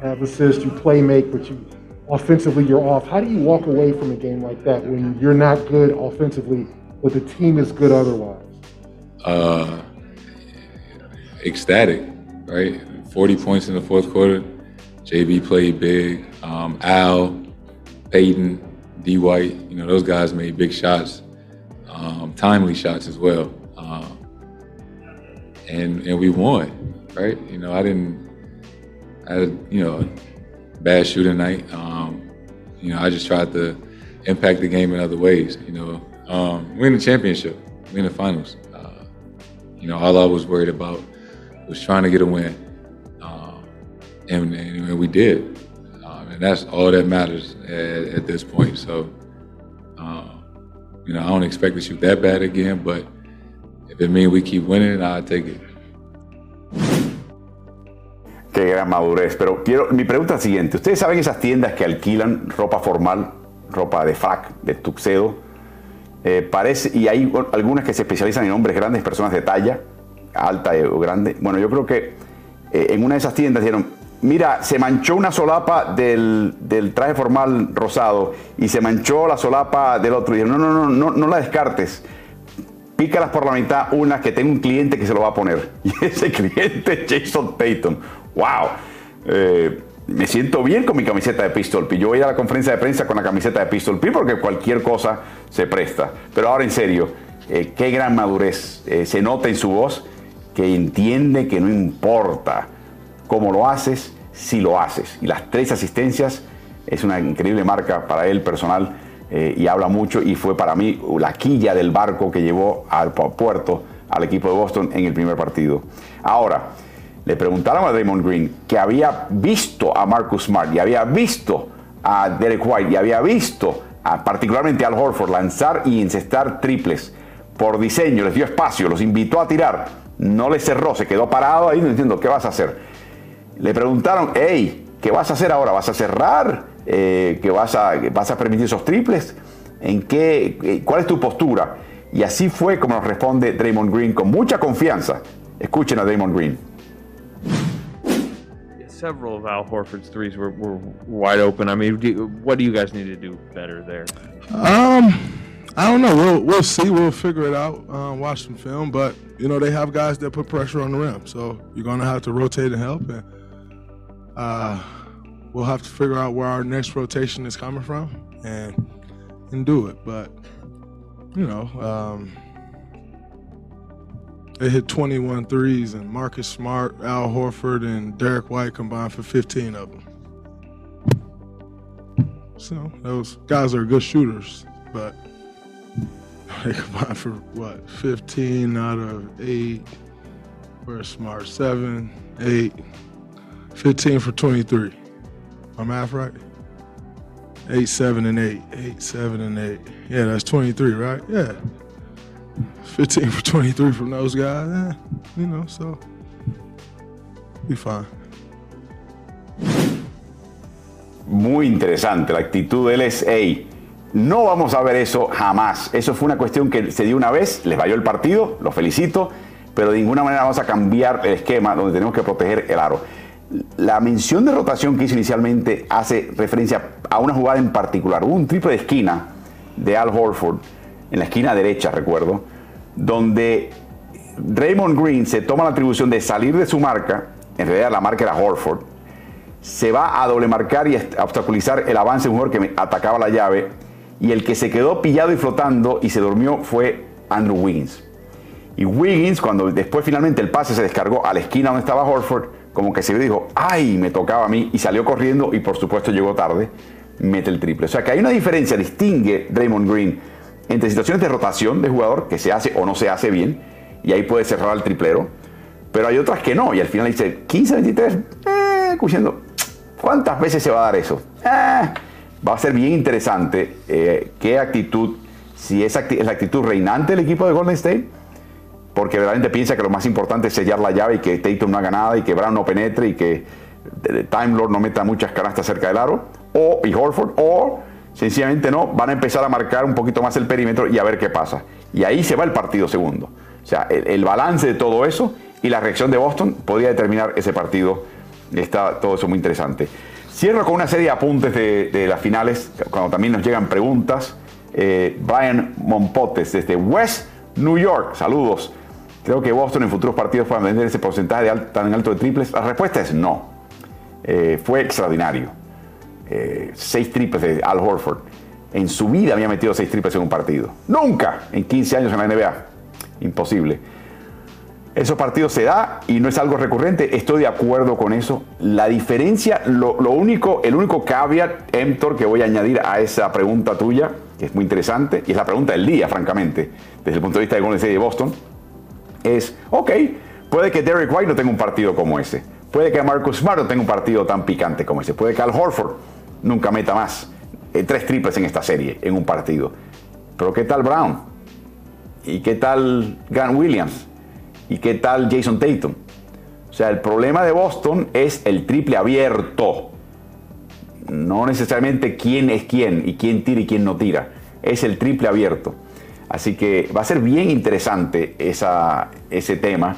have assists, you play make, but you offensively you're off. How do you walk away from a game like that when you're not good offensively, but the team is good otherwise? Uh, ecstatic, right? 40 points in the fourth quarter. JB played big. Um, Al, Peyton, D. White, you know, those guys made big shots, um, timely shots as well. Um, and and we won, right? You know, I didn't, I had, you know, bad shooting night. Um, you know, I just tried to impact the game in other ways. You know, um, win the championship, win the finals. Uh, you know, all I was worried about was trying to get a win, um, and, and, we did, um, and that's all that matters at, at this point. So, um, you know, I don't expect to shoot that bad again, but if it means we keep winning, I'll take it. Qué gran madurez. Pero quiero, mi pregunta es la siguiente. ¿Ustedes saben esas tiendas que alquilan ropa formal, ropa de frac, de tuxedo? Eh, parece, y hay algunas que se especializan en hombres grandes, personas de talla, alta o grande. Bueno, yo creo que eh, en una de esas tiendas dijeron, mira, se manchó una solapa del, del, traje formal rosado y se manchó la solapa del otro. Y dijeron, no, no, no, no, no la descartes. Pícalas por la mitad, una que tengo un cliente que se lo va a poner. [laughs] Y ese cliente es Jason Tatum wow, eh, me siento bien con mi camiseta de Pistol P. Yo voy a la conferencia de prensa con la camiseta de Pistol P porque cualquier cosa se presta. Pero ahora en serio, eh, qué gran madurez. Eh, se nota en su voz que entiende que no importa cómo lo haces, si lo haces. Y las tres asistencias es una increíble marca para él personal y habla mucho y fue para mí la quilla del barco que llevó al puerto al equipo de Boston en el primer partido. Ahora, le preguntaron a Draymond Green que había visto a Marcus Smart y había visto a Derek White y había visto particularmente al Horford lanzar y incestar triples por diseño, les dio espacio, los invitó a tirar, no le cerró, se quedó parado ahí no entiendo qué vas a hacer. Le preguntaron, hey, ¿qué vas a hacer ahora? ¿Vas a cerrar? Eh, ¿Que vas a, vas a permitir esos triples? ¿En qué, eh, ¿Cuál es tu postura? Y así fue como nos responde Draymond Green con mucha confianza. Escuchen a Draymond Green. several of Al Horford's threes were, were wide open. I mean, do, what do you guys need to do better there? Um, I don't know. We'll we'll see. We'll figure it out. Um, watch some film, but you know they have guys that put pressure on the rim, so you're gonna have to rotate and help, and uh, we'll have to figure out where our next rotation is coming from and and do it. But you know. Um, they hit 21 threes, and Marcus Smart, Al Horford, and Derek White combined for 15 of them. So those guys are good shooters, but they combined for what 15 out of eight. Where's Smart? Seven, eight, 15 for 23. My math right? Eight, seven, and eight. Eight, seven, and eight. Yeah, that's 23, right? Yeah. 15 for 23 from those guys, eh, you know, so be fine. Muy interesante, la actitud de él es, hey, no vamos a ver eso jamás. Eso fue una cuestión que se dio una vez, les valió el partido, lo felicito, pero de ninguna manera vamos a cambiar el esquema donde tenemos que proteger el aro. La mención de rotación que hice inicialmente hace referencia a una jugada en particular. Hubo un triple de esquina de Al Horford, en la esquina derecha, recuerdo, donde Raymond Green se toma la atribución de salir de su marca, en realidad la marca era Horford, se va a doble marcar y obstaculizar el avance de un jugador que atacaba la llave, y el que se quedó pillado y flotando y se durmió fue Andrew Wiggins. Y Wiggins, cuando después finalmente el pase se descargó a la esquina donde estaba Horford, como que se dijo, ay, me tocaba a mí, y salió corriendo y por supuesto llegó tarde, mete el triple. O sea que hay una diferencia, distingue Raymond Green entre situaciones de rotación de jugador que se hace o no se hace bien, y ahí puede cerrar el triplero, pero hay otras que no, y al final dice 15-23, eh, escuchando, ¿cuántas veces se va a dar eso? Eh, va a ser bien interesante eh, qué actitud, si es la actitud reinante del equipo de Golden State, porque realmente piensa que lo más importante es sellar la llave y que Tatum no haga nada y que Brown no penetre y que Time Lord no meta muchas canastas cerca del aro, o, y Horford, o Sencillamente no, van a empezar a marcar un poquito más el perímetro y a ver qué pasa. Y ahí se va el partido segundo. O sea, el, balance de todo eso y la reacción de Boston podría determinar ese partido. Está todo eso muy interesante. Cierro con una serie de apuntes de, las finales, cuando también nos llegan preguntas. Eh, Brian Monpotes desde West New York, saludos. Creo que Boston en futuros partidos puede vender ese porcentaje tan alto de triples. La respuesta es no. Eh, fue extraordinario. Eh, seis triples de Al Horford. En su vida había metido seis triples en un partido. Nunca en 15 años en la NBA. Imposible. Esos partidos se da y no es algo recurrente. Estoy de acuerdo con eso. La diferencia, lo, único, el único caveat, Emtor, que voy a añadir a esa pregunta tuya, que es muy interesante, y es la pregunta del día, francamente, desde el punto de vista de Golden State de Boston, es, ok, puede que Derek White no tenga un partido como ese. Puede que Marcus Smart no tenga un partido tan picante como ese. Puede que Al Horford nunca meta más eh, tres triples en esta serie, en un partido. Pero ¿qué tal Brown? ¿Y qué tal Grant Williams? ¿Y qué tal Jason Tatum? O sea, el problema de Boston es el triple abierto. No necesariamente quién es quién y quién tira y quién no tira. Es el triple abierto. Así que va a ser bien interesante esa, ese tema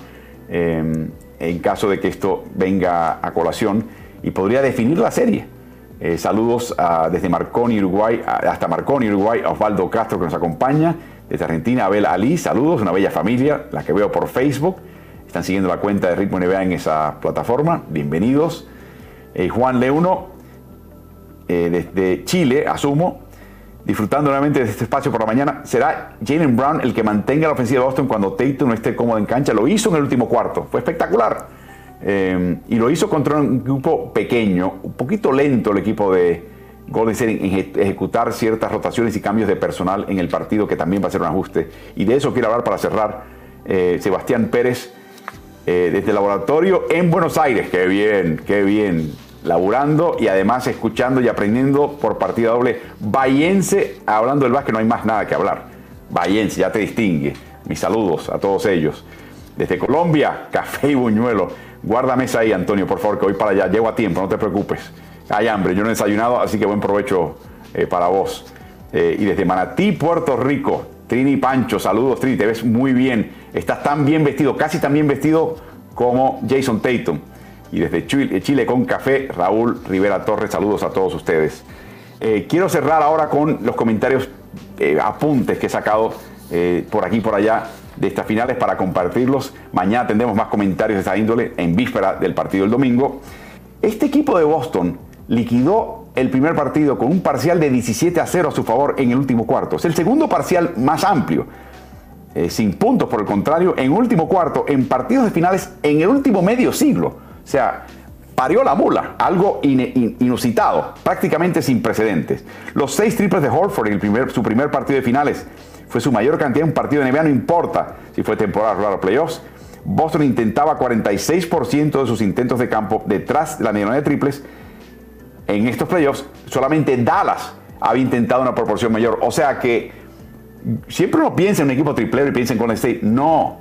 em, en caso de que esto venga a colación y podría definir la serie. Eh, saludos desde Marconi, Uruguay, hasta Marconi, Uruguay, Osvaldo Castro que nos acompaña. Desde Argentina, Abel Ali, saludos, una bella familia, la que veo por Facebook. Están siguiendo la cuenta de Ritmo NBA en esa plataforma. Bienvenidos. Eh, Juan Leuno, eh, desde Chile, asumo, disfrutando nuevamente de este espacio por la mañana. ¿Será Jalen Brown el que mantenga la ofensiva de Boston cuando Tatum no esté cómodo en cancha? Lo hizo en el último cuarto, fue espectacular. Eh, y lo hizo contra un grupo pequeño, un poquito lento el equipo de, Golden State en ejecutar ciertas rotaciones y cambios de personal en el partido, que también va a ser un ajuste. Y de eso quiero hablar para cerrar. Eh, Sebastián Pérez, eh, desde el laboratorio en Buenos Aires. Qué bien, qué bien. Laburando y además escuchando y aprendiendo por partida doble. Bayense, hablando del básquet, no hay más nada que hablar. Bayense, ya te distingue. Mis saludos a todos ellos. Desde Colombia, café y buñuelo. Guárdame esa ahí, Antonio, por favor, que voy para allá. Llego a tiempo, no te preocupes hay hambre, yo no he desayunado, así que buen provecho eh, para vos. Eh, y desde Manatí, Puerto Rico, Trini Pancho, saludos Trini, te ves muy bien, estás tan bien vestido, casi tan bien vestido como Jason Tatum. Y desde Chile, Chile con café, Raúl Rivera Torres, saludos a todos ustedes. Eh, quiero cerrar ahora con los comentarios, apuntes que he sacado por aquí y por allá de estas finales para compartirlos. Mañana tendremos más comentarios de esta índole en víspera del partido del domingo. Este equipo de Boston liquidó el primer partido con un parcial de 17 a 0 a su favor en el último cuarto. Es el segundo parcial más amplio. Eh, sin puntos, por el contrario, en último cuarto, en partidos de finales en el último medio siglo. O sea, parió la mula, algo inusitado, prácticamente sin precedentes. Los seis triples de Horford en el su primer partido de finales fue su mayor cantidad en un partido de NBA, no importa si fue temporada regular o playoffs. Boston intentaba 46% de sus intentos de campo detrás de la mediana de triples en estos playoffs, solamente Dallas había intentado una proporción mayor. O sea que siempre uno piensa en un equipo triplero y piensa en Golden State. No,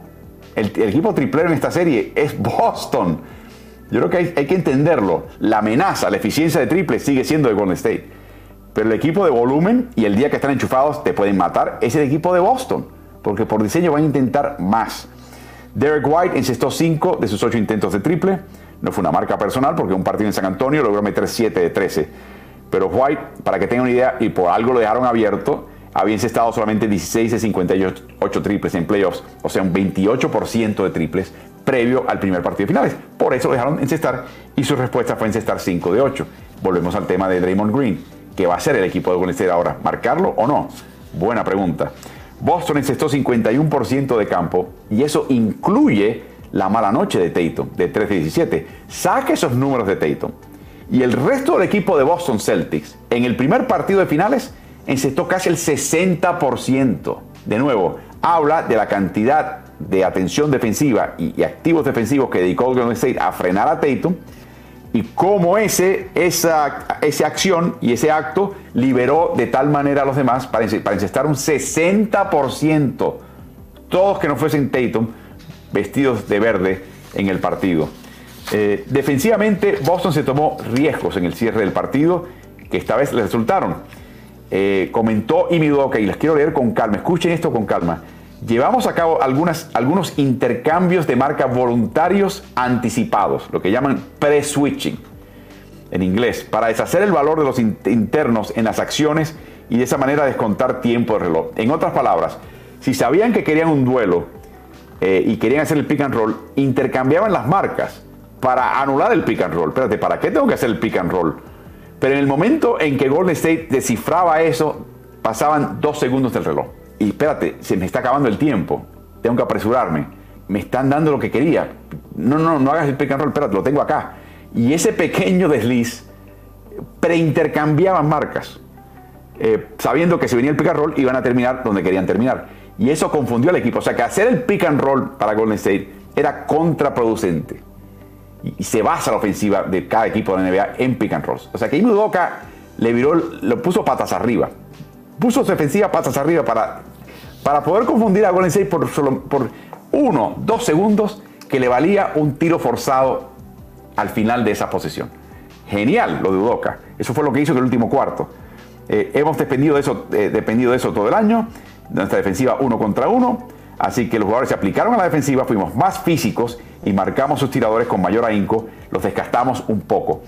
el, equipo triplero en esta serie es Boston. Yo creo que hay, que entenderlo. La amenaza, la eficiencia de triple sigue siendo de Golden State. Pero el equipo de volumen y el día que están enchufados te pueden matar es el equipo de Boston. Porque por diseño van a intentar más. Derek White encestó 5 de sus 8 intentos de triple. No fue una marca personal porque un partido en San Antonio logró meter 7 de 13. Pero White, para que tengan una idea, y por algo lo dejaron abierto, había encestado solamente 16 de 58 triples en playoffs, o sea, un 28% de triples previo al primer partido de finales. Por eso lo dejaron encestar y su respuesta fue encestar 5 de 8. Volvemos al tema de Draymond Green. ¿Qué va a hacer el equipo de Golden ahora? ¿Marcarlo o no? Buena pregunta. Boston encestó 51% de campo y eso incluye la mala noche de Tatum, de 13-17. Saque esos números de Tatum. Y el resto del equipo de Boston Celtics, en el primer partido de finales, encestó casi el 60%. De nuevo, habla de la cantidad de atención defensiva y, activos defensivos que dedicó Golden State a frenar a Tatum y cómo ese, esa, acción y ese acto liberó de tal manera a los demás para, para encestar un 60%. Todos que no fuesen Tatum vestidos de verde en el partido. Eh, defensivamente, Boston se tomó riesgos en el cierre del partido que esta vez le resultaron. eh, comentó Imi Udoka, y les quiero leer con calma, escuchen esto con calma. Llevamos a cabo algunos intercambios de marca voluntarios anticipados, lo que llaman pre-switching en inglés, para deshacer el valor de los internos en las acciones y de esa manera descontar tiempo de reloj. En otras palabras, si sabían que querían un duelo eh, y querían hacer el pick and roll, intercambiaban las marcas para anular el pick and roll. Espérate, ¿para qué tengo que hacer el pick and roll? Pero en el momento en que Golden State descifraba eso, pasaban dos segundos del reloj. Y espérate, se me está acabando el tiempo. Tengo que apresurarme. Me están dando lo que quería. No, no, no hagas el pick and roll, espérate, lo tengo acá. Y ese pequeño desliz preintercambiaban marcas. Eh, sabiendo que si venía el pick and roll iban a terminar donde querían terminar. Y eso confundió al equipo. O sea que hacer el pick and roll para Golden State era contraproducente. Y, se basa la ofensiva de cada equipo de la NBA en pick and rolls. O sea que Ime le viró, lo puso patas arriba. Puso su ofensiva patas arriba para, para poder confundir a Golden State por, solo, por uno, dos segundos que le valía un tiro forzado al final de esa posesión. Genial lo de Udoka. Eso fue lo que hizo en el último cuarto. Eh, hemos dependido de, eso, eh, dependido de eso todo el año. Nuestra defensiva uno contra uno. Así que los jugadores se aplicaron a la defensiva, fuimos más físicos y marcamos sus tiradores con mayor ahínco. Los desgastamos un poco.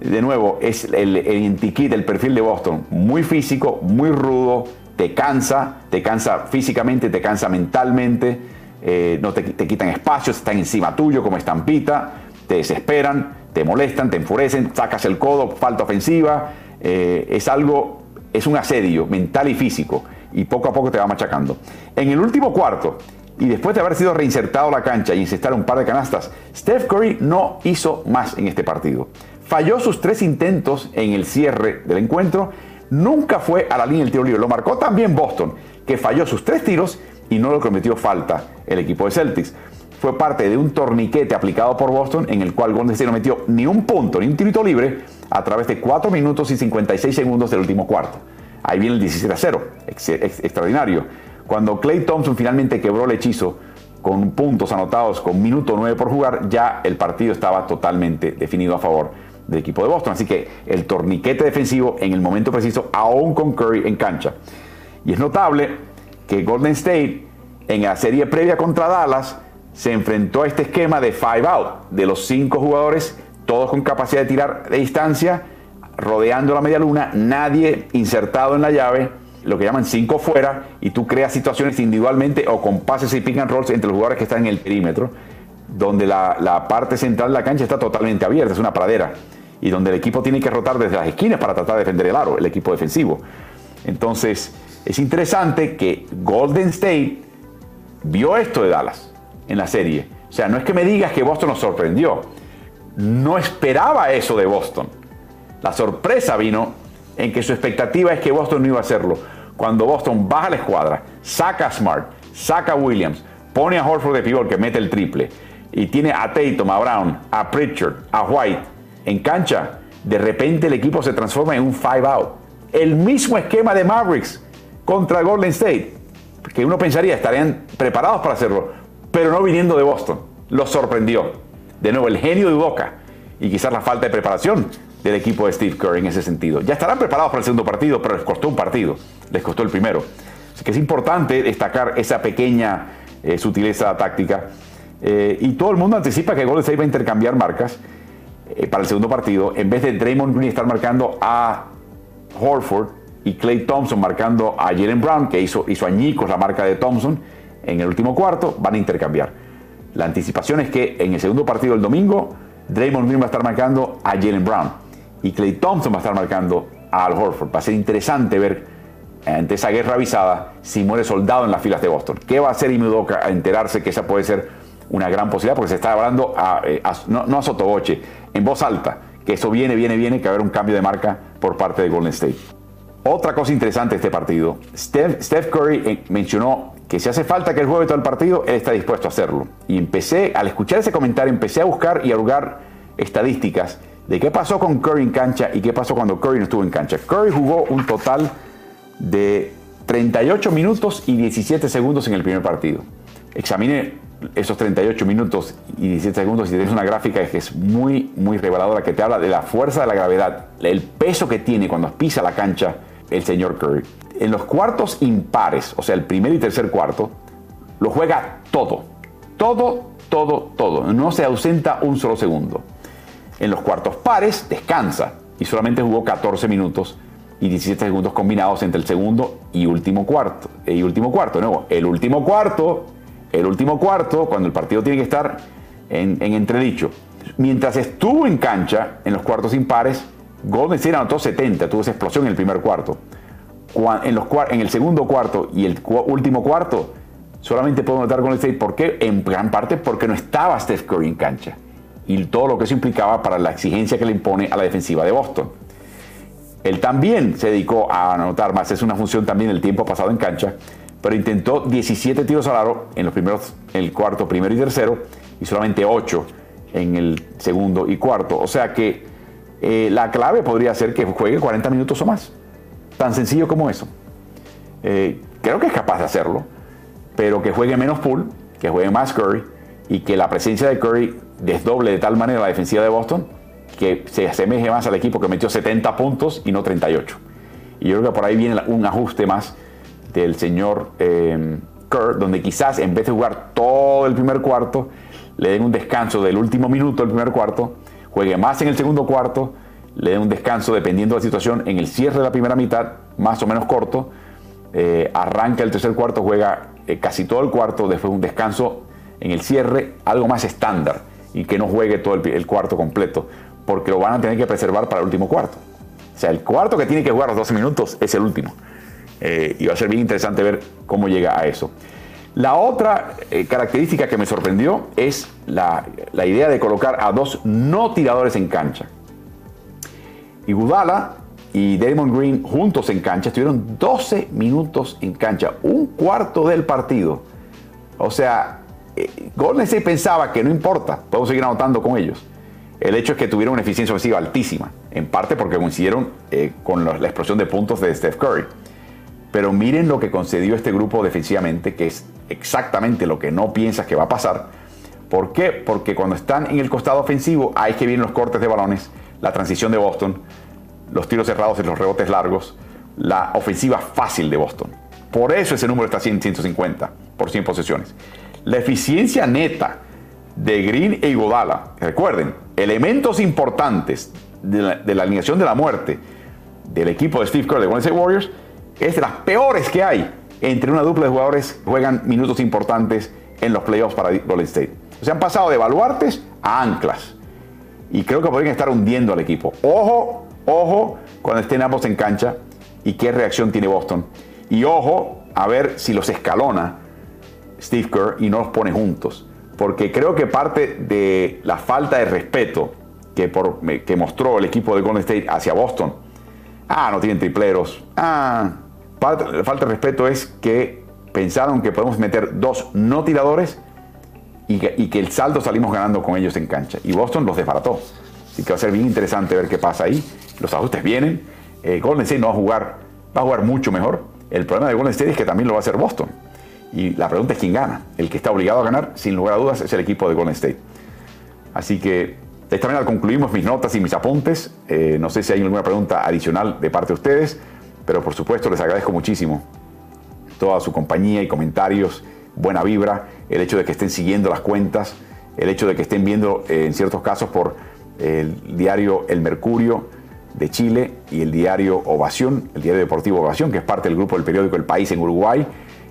De nuevo, es el, el el perfil de Boston. Muy físico, muy rudo, te cansa, te cansa físicamente, te cansa mentalmente. Eh, no te, quitan espacios, están encima tuyo como estampita, te desesperan, te molestan, te enfurecen, sacas el codo, falta ofensiva, eh, es algo, es un asedio mental y físico y poco a poco te va machacando. En el último cuarto, y después de haber sido reinsertado a la cancha y insertar un par de canastas, Steph Curry no hizo más en este partido. Falló sus tres intentos en el cierre del encuentro, nunca fue a la línea del tiro libre. Lo marcó también Boston, que falló sus tres tiros y no lo cometió falta el equipo de Celtics. Fue parte de un torniquete aplicado por Boston en el cual Golden State no metió ni un punto ni un tirito libre a través de 4 minutos y 56 segundos del último cuarto. Ahí viene el 17 a 0, extraordinario. Cuando Clay Thompson finalmente quebró el hechizo con puntos anotados con minuto 9 por jugar, ya el partido estaba totalmente definido a favor del equipo de Boston. Así que el torniquete defensivo en el momento preciso, aún con Curry en cancha. Y es notable que Golden State en la serie previa contra Dallas se enfrentó a este esquema de five out, de los cinco jugadores todos con capacidad de tirar de distancia, rodeando la media luna, nadie insertado en la llave, lo que llaman cinco fuera, y tú creas situaciones individualmente o con pases y pick and rolls entre los jugadores que están en el perímetro, donde la, parte central de la cancha está totalmente abierta, es una pradera, y donde el equipo tiene que rotar desde las esquinas para tratar de defender el aro, el equipo defensivo. Entonces, es interesante que Golden State vio esto de Dallas en la serie. O sea, no es que me digas que Boston nos sorprendió no esperaba eso de Boston. La sorpresa vino en que su expectativa es que Boston no iba a hacerlo. Cuando Boston baja la escuadra, saca a Smart, saca a Williams, pone a Horford de pivot que mete el triple y tiene a Tatum, a Brown, a Pritchard, a White en cancha, de repente el equipo se transforma en un five out. El mismo esquema de Mavericks contra Golden State, que uno pensaría estarían preparados para hacerlo, pero no viniendo de Boston. Los sorprendió. De nuevo, el genio de Boca y quizás la falta de preparación del equipo de Steve Kerr en ese sentido. Ya estarán preparados para el segundo partido, pero les costó un partido, les costó el primero. Así que es importante destacar esa pequeña eh, sutileza táctica. Eh, y todo el mundo anticipa que Golden State va a intercambiar marcas eh, para el segundo partido. En vez de Draymond Green estar marcando a Horford y Clay Thompson marcando a Jalen Brown, que hizo, hizo añicos la marca de Thompson en el último cuarto, van a intercambiar. La anticipación es que en el segundo partido del domingo, Draymond Green va a estar marcando a Jalen Brown y Clay Thompson va a estar marcando a Al Horford. Va a ser interesante ver ante esa guerra avisada si muere soldado en las filas de Boston. ¿Qué va a hacer Imudoka a enterarse que esa puede ser una gran posibilidad? Porque se está hablando eh, no, a sotoboche, en voz alta, que eso viene, viene, viene, que va a haber un cambio de marca por parte de Golden State. Otra cosa interesante de este partido, Steph Curry eh, mencionó que si hace falta que él juegue todo el partido, él está dispuesto a hacerlo. Y empecé, al escuchar ese comentario, empecé a buscar y a jugar estadísticas de qué pasó con Curry en cancha y qué pasó cuando Curry no estuvo en cancha. Curry jugó un total de 38 minutos y 17 segundos en el primer partido. Examiné esos 38 minutos y 17 segundos y tienes una gráfica que es muy, muy reveladora, que te habla de la fuerza de la gravedad, el peso que tiene cuando pisa la cancha el señor Curry. En los cuartos impares, o sea, el primer y tercer cuarto, lo juega todo. Todo, todo, todo. No se ausenta un solo segundo. En los cuartos pares descansa y solamente jugó 14 minutos y 17 segundos combinados entre el segundo y último cuarto. Y último cuarto, nuevo. El último cuarto, el último cuarto, cuando el partido tiene que estar en, en entredicho. Mientras estuvo en cancha, en los cuartos impares, Golden State anotó 70, tuvo esa explosión en el primer cuarto. En, los, en el segundo cuarto y el último cuarto, solamente puedo notar Golden State. ¿Por qué? En gran parte porque no estaba Steph Curry en cancha. Y todo lo que eso implicaba para la exigencia que le impone a la defensiva de Boston. Él también se dedicó a anotar más, es una función también del tiempo pasado en cancha, pero intentó 17 tiros al aro en los primeros, el cuarto, primero y tercero, y solamente 8 en el segundo y cuarto. O sea que eh, la clave podría ser que juegue 40 minutos o más. Tan sencillo como eso. Eh, creo que es capaz de hacerlo, pero que juegue menos pool, que juegue más Curry y que la presencia de Curry desdoble de tal manera la defensiva de Boston que se asemeje más al equipo que metió 70 puntos y no 38. Y yo creo que por ahí viene un ajuste más del señor eh, Kerr, donde quizás en vez de jugar todo el primer cuarto, le den un descanso del último minuto del primer cuarto juegue más en el segundo cuarto, le dé un descanso dependiendo de la situación en el cierre de la primera mitad, más o menos corto, eh, arranca el tercer cuarto, juega eh, casi todo el cuarto, después un descanso en el cierre, algo más estándar y que no juegue todo el, cuarto completo, porque lo van a tener que preservar para el último cuarto. O sea, el cuarto que tiene que jugar los 12 minutos es el último. Eh, y va a ser bien interesante ver cómo llega a eso. La otra eh, característica que me sorprendió es la, idea de colocar a dos no tiradores en cancha. Y Gudala y Damon Green juntos en cancha estuvieron 12 minutos en cancha, un cuarto del partido. O sea, eh, Golden pensaba que no importa, podemos seguir anotando con ellos. El hecho es que tuvieron una eficiencia ofensiva altísima, en parte porque coincidieron eh, con la explosión de puntos de Steph Curry. Pero miren lo que concedió este grupo defensivamente, que es exactamente lo que no piensas que va a pasar. ¿Por qué? Porque cuando están en el costado ofensivo, ahí que vienen los cortes de balones, la transición de Boston, los tiros cerrados y los rebotes largos, la ofensiva fácil de Boston. Por eso ese número está 100, 150 por 100 posesiones. La eficiencia neta de Green e Iguodala, recuerden, elementos importantes de la, de la alineación de la muerte del equipo de Steve Kerr de Golden State Warriors, es de las peores que hay entre una dupla de jugadores que juegan minutos importantes en los playoffs para Golden State. Se han pasado de baluartes a anclas. Y creo que podrían estar hundiendo al equipo. Ojo, ojo, cuando estén ambos en cancha y qué reacción tiene Boston. Y ojo, a ver si los escalona Steve Kerr y no los pone juntos. Porque creo que parte de la falta de respeto que, por, que mostró el equipo de Golden State hacia Boston. Ah, no tienen tripleros. Ah, falta de respeto es que pensaron que podemos meter dos no tiradores y que, el saldo salimos ganando con ellos en cancha. Y Boston los desbarató. Así que va a ser bien interesante ver qué pasa ahí. Los ajustes vienen. Eh, Golden State no va a jugar, va a jugar mucho mejor. El problema de Golden State es que también lo va a hacer Boston. Y la pregunta es quién gana. El que está obligado a ganar, sin lugar a dudas, es el equipo de Golden State. Así que de esta manera concluimos mis notas y mis apuntes. Eh, no sé si hay alguna pregunta adicional de parte de ustedes. Pero por supuesto les agradezco muchísimo toda su compañía y comentarios, buena vibra, el hecho de que estén siguiendo las cuentas, el hecho de que estén viendo eh, en ciertos casos por el diario El Mercurio de Chile y el diario Ovación, el diario deportivo Ovación, que es parte del grupo del periódico El País en Uruguay,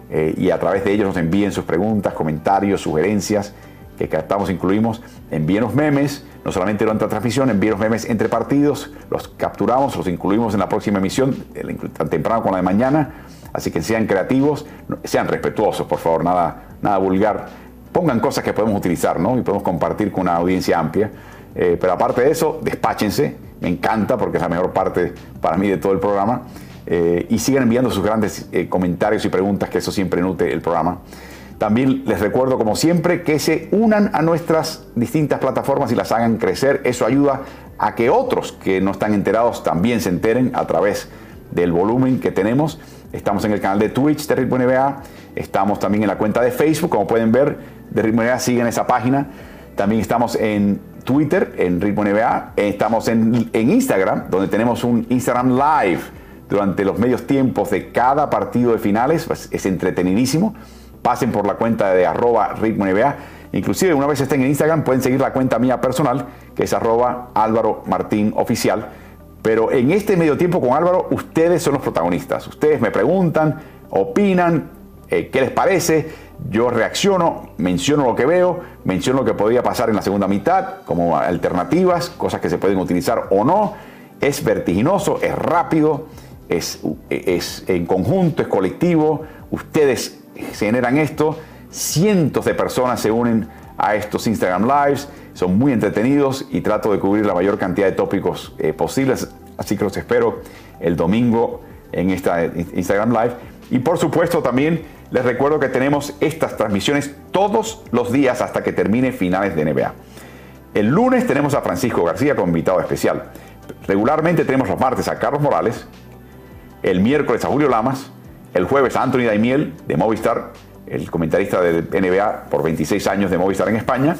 eh, y a través de ellos nos envíen sus preguntas, comentarios, sugerencias, que captamos, incluimos, envíenos memes, no solamente durante la transmisión, envíenos memes entre partidos, los capturamos, los incluimos en la próxima emisión, tan temprano como la de mañana, así que sean creativos, sean respetuosos, por favor, nada, nada vulgar, pongan cosas que podemos utilizar ¿no? y podemos compartir con una audiencia amplia. Eh, pero aparte de eso, despáchense, me encanta porque es la mejor parte para mí de todo el programa. Eh, y sigan enviando sus grandes eh, comentarios y preguntas, que eso siempre nutre el programa. También les recuerdo, como siempre, que se unan a nuestras distintas plataformas y las hagan crecer. Eso ayuda a que otros que no están enterados también se enteren a través del volumen que tenemos. Estamos en el canal de Twitch de Ritmo NBA. Estamos también en la cuenta de Facebook, como pueden ver, de Ritmo NBA. Siguen esa página. También estamos en Twitter, en Ritmo NBA. Estamos en, en Instagram, donde tenemos un Instagram Live durante los medios tiempos de cada partido de finales. Pues, es entretenidísimo. Pasen por la cuenta de arroba ritmo NBA. Inclusive una vez estén en Instagram pueden seguir la cuenta mía personal, que es arroba Álvaro Martín Oficial. Pero en este medio tiempo con Álvaro, ustedes son los protagonistas. Ustedes me preguntan, opinan, eh, qué les parece. Yo reacciono, menciono lo que veo, menciono lo que podría pasar en la segunda mitad como alternativas, cosas que se pueden utilizar o no. Es vertiginoso, es rápido, es, es en conjunto, es colectivo. Ustedes generan esto. Cientos de personas se unen a estos Instagram Lives. Son muy entretenidos y trato de cubrir la mayor cantidad de tópicos eh, posibles. Así que los espero el domingo en esta Instagram Live. Y por supuesto también les recuerdo que tenemos estas transmisiones todos los días hasta que termine finales de NBA. El lunes tenemos a Francisco García como invitado especial. Regularmente tenemos los martes a Carlos Morales, el miércoles a Julio Lamas, el jueves Anthony Daimiel de Movistar, el comentarista de NBA por 26 años de Movistar en España,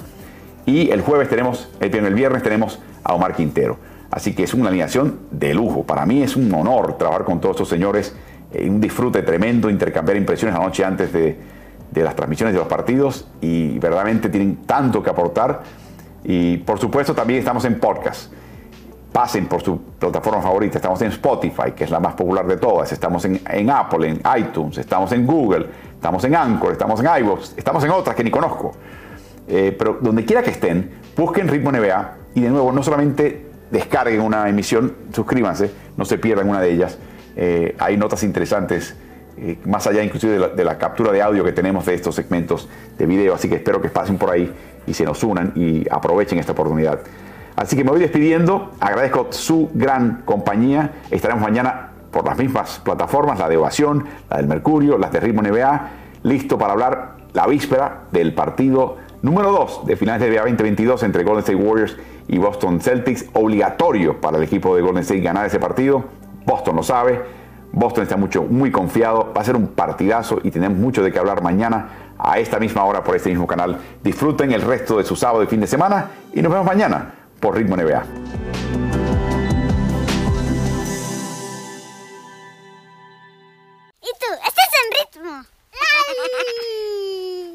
y el jueves tenemos, el viernes tenemos a Omar Quintero. Así que es una alineación de lujo. Para mí es un honor trabajar con todos estos señores eh, un disfrute tremendo, intercambiar impresiones la noche antes de, las transmisiones de los partidos y verdaderamente tienen tanto que aportar. Y por supuesto también estamos en podcast. Pasen por su plataforma favorita. Estamos en Spotify, que es la más popular de todas. Estamos en, Apple, en iTunes, estamos en Google, estamos en Anchor, estamos en iVoox, estamos en otras que ni conozco. Eh, pero donde quiera que estén, busquen Ritmo NBA y de nuevo no solamente descarguen una emisión, suscríbanse, no se pierdan una de ellas eh, hay notas interesantes, eh, más allá inclusive de la, captura de audio que tenemos de estos segmentos de video, así que espero que pasen por ahí y se nos unan y aprovechen esta oportunidad. Así que me voy despidiendo, agradezco su gran compañía, estaremos mañana por las mismas plataformas, la de Ovación, la del Mercurio, las de Ritmo NBA, listo para hablar la víspera del partido número 2 de finales de NBA 2022 entre Golden State Warriors y Boston Celtics, obligatorio para el equipo de Golden State ganar ese partido. Boston lo sabe, Boston está mucho, muy confiado, va a ser un partidazo y tenemos mucho de qué hablar mañana a esta misma hora por este mismo canal. Disfruten el resto de su sábado y fin de semana y nos vemos mañana por Ritmo NBA. ¿Y tú? ¿Estás en ritmo? ¡Ay! [laughs]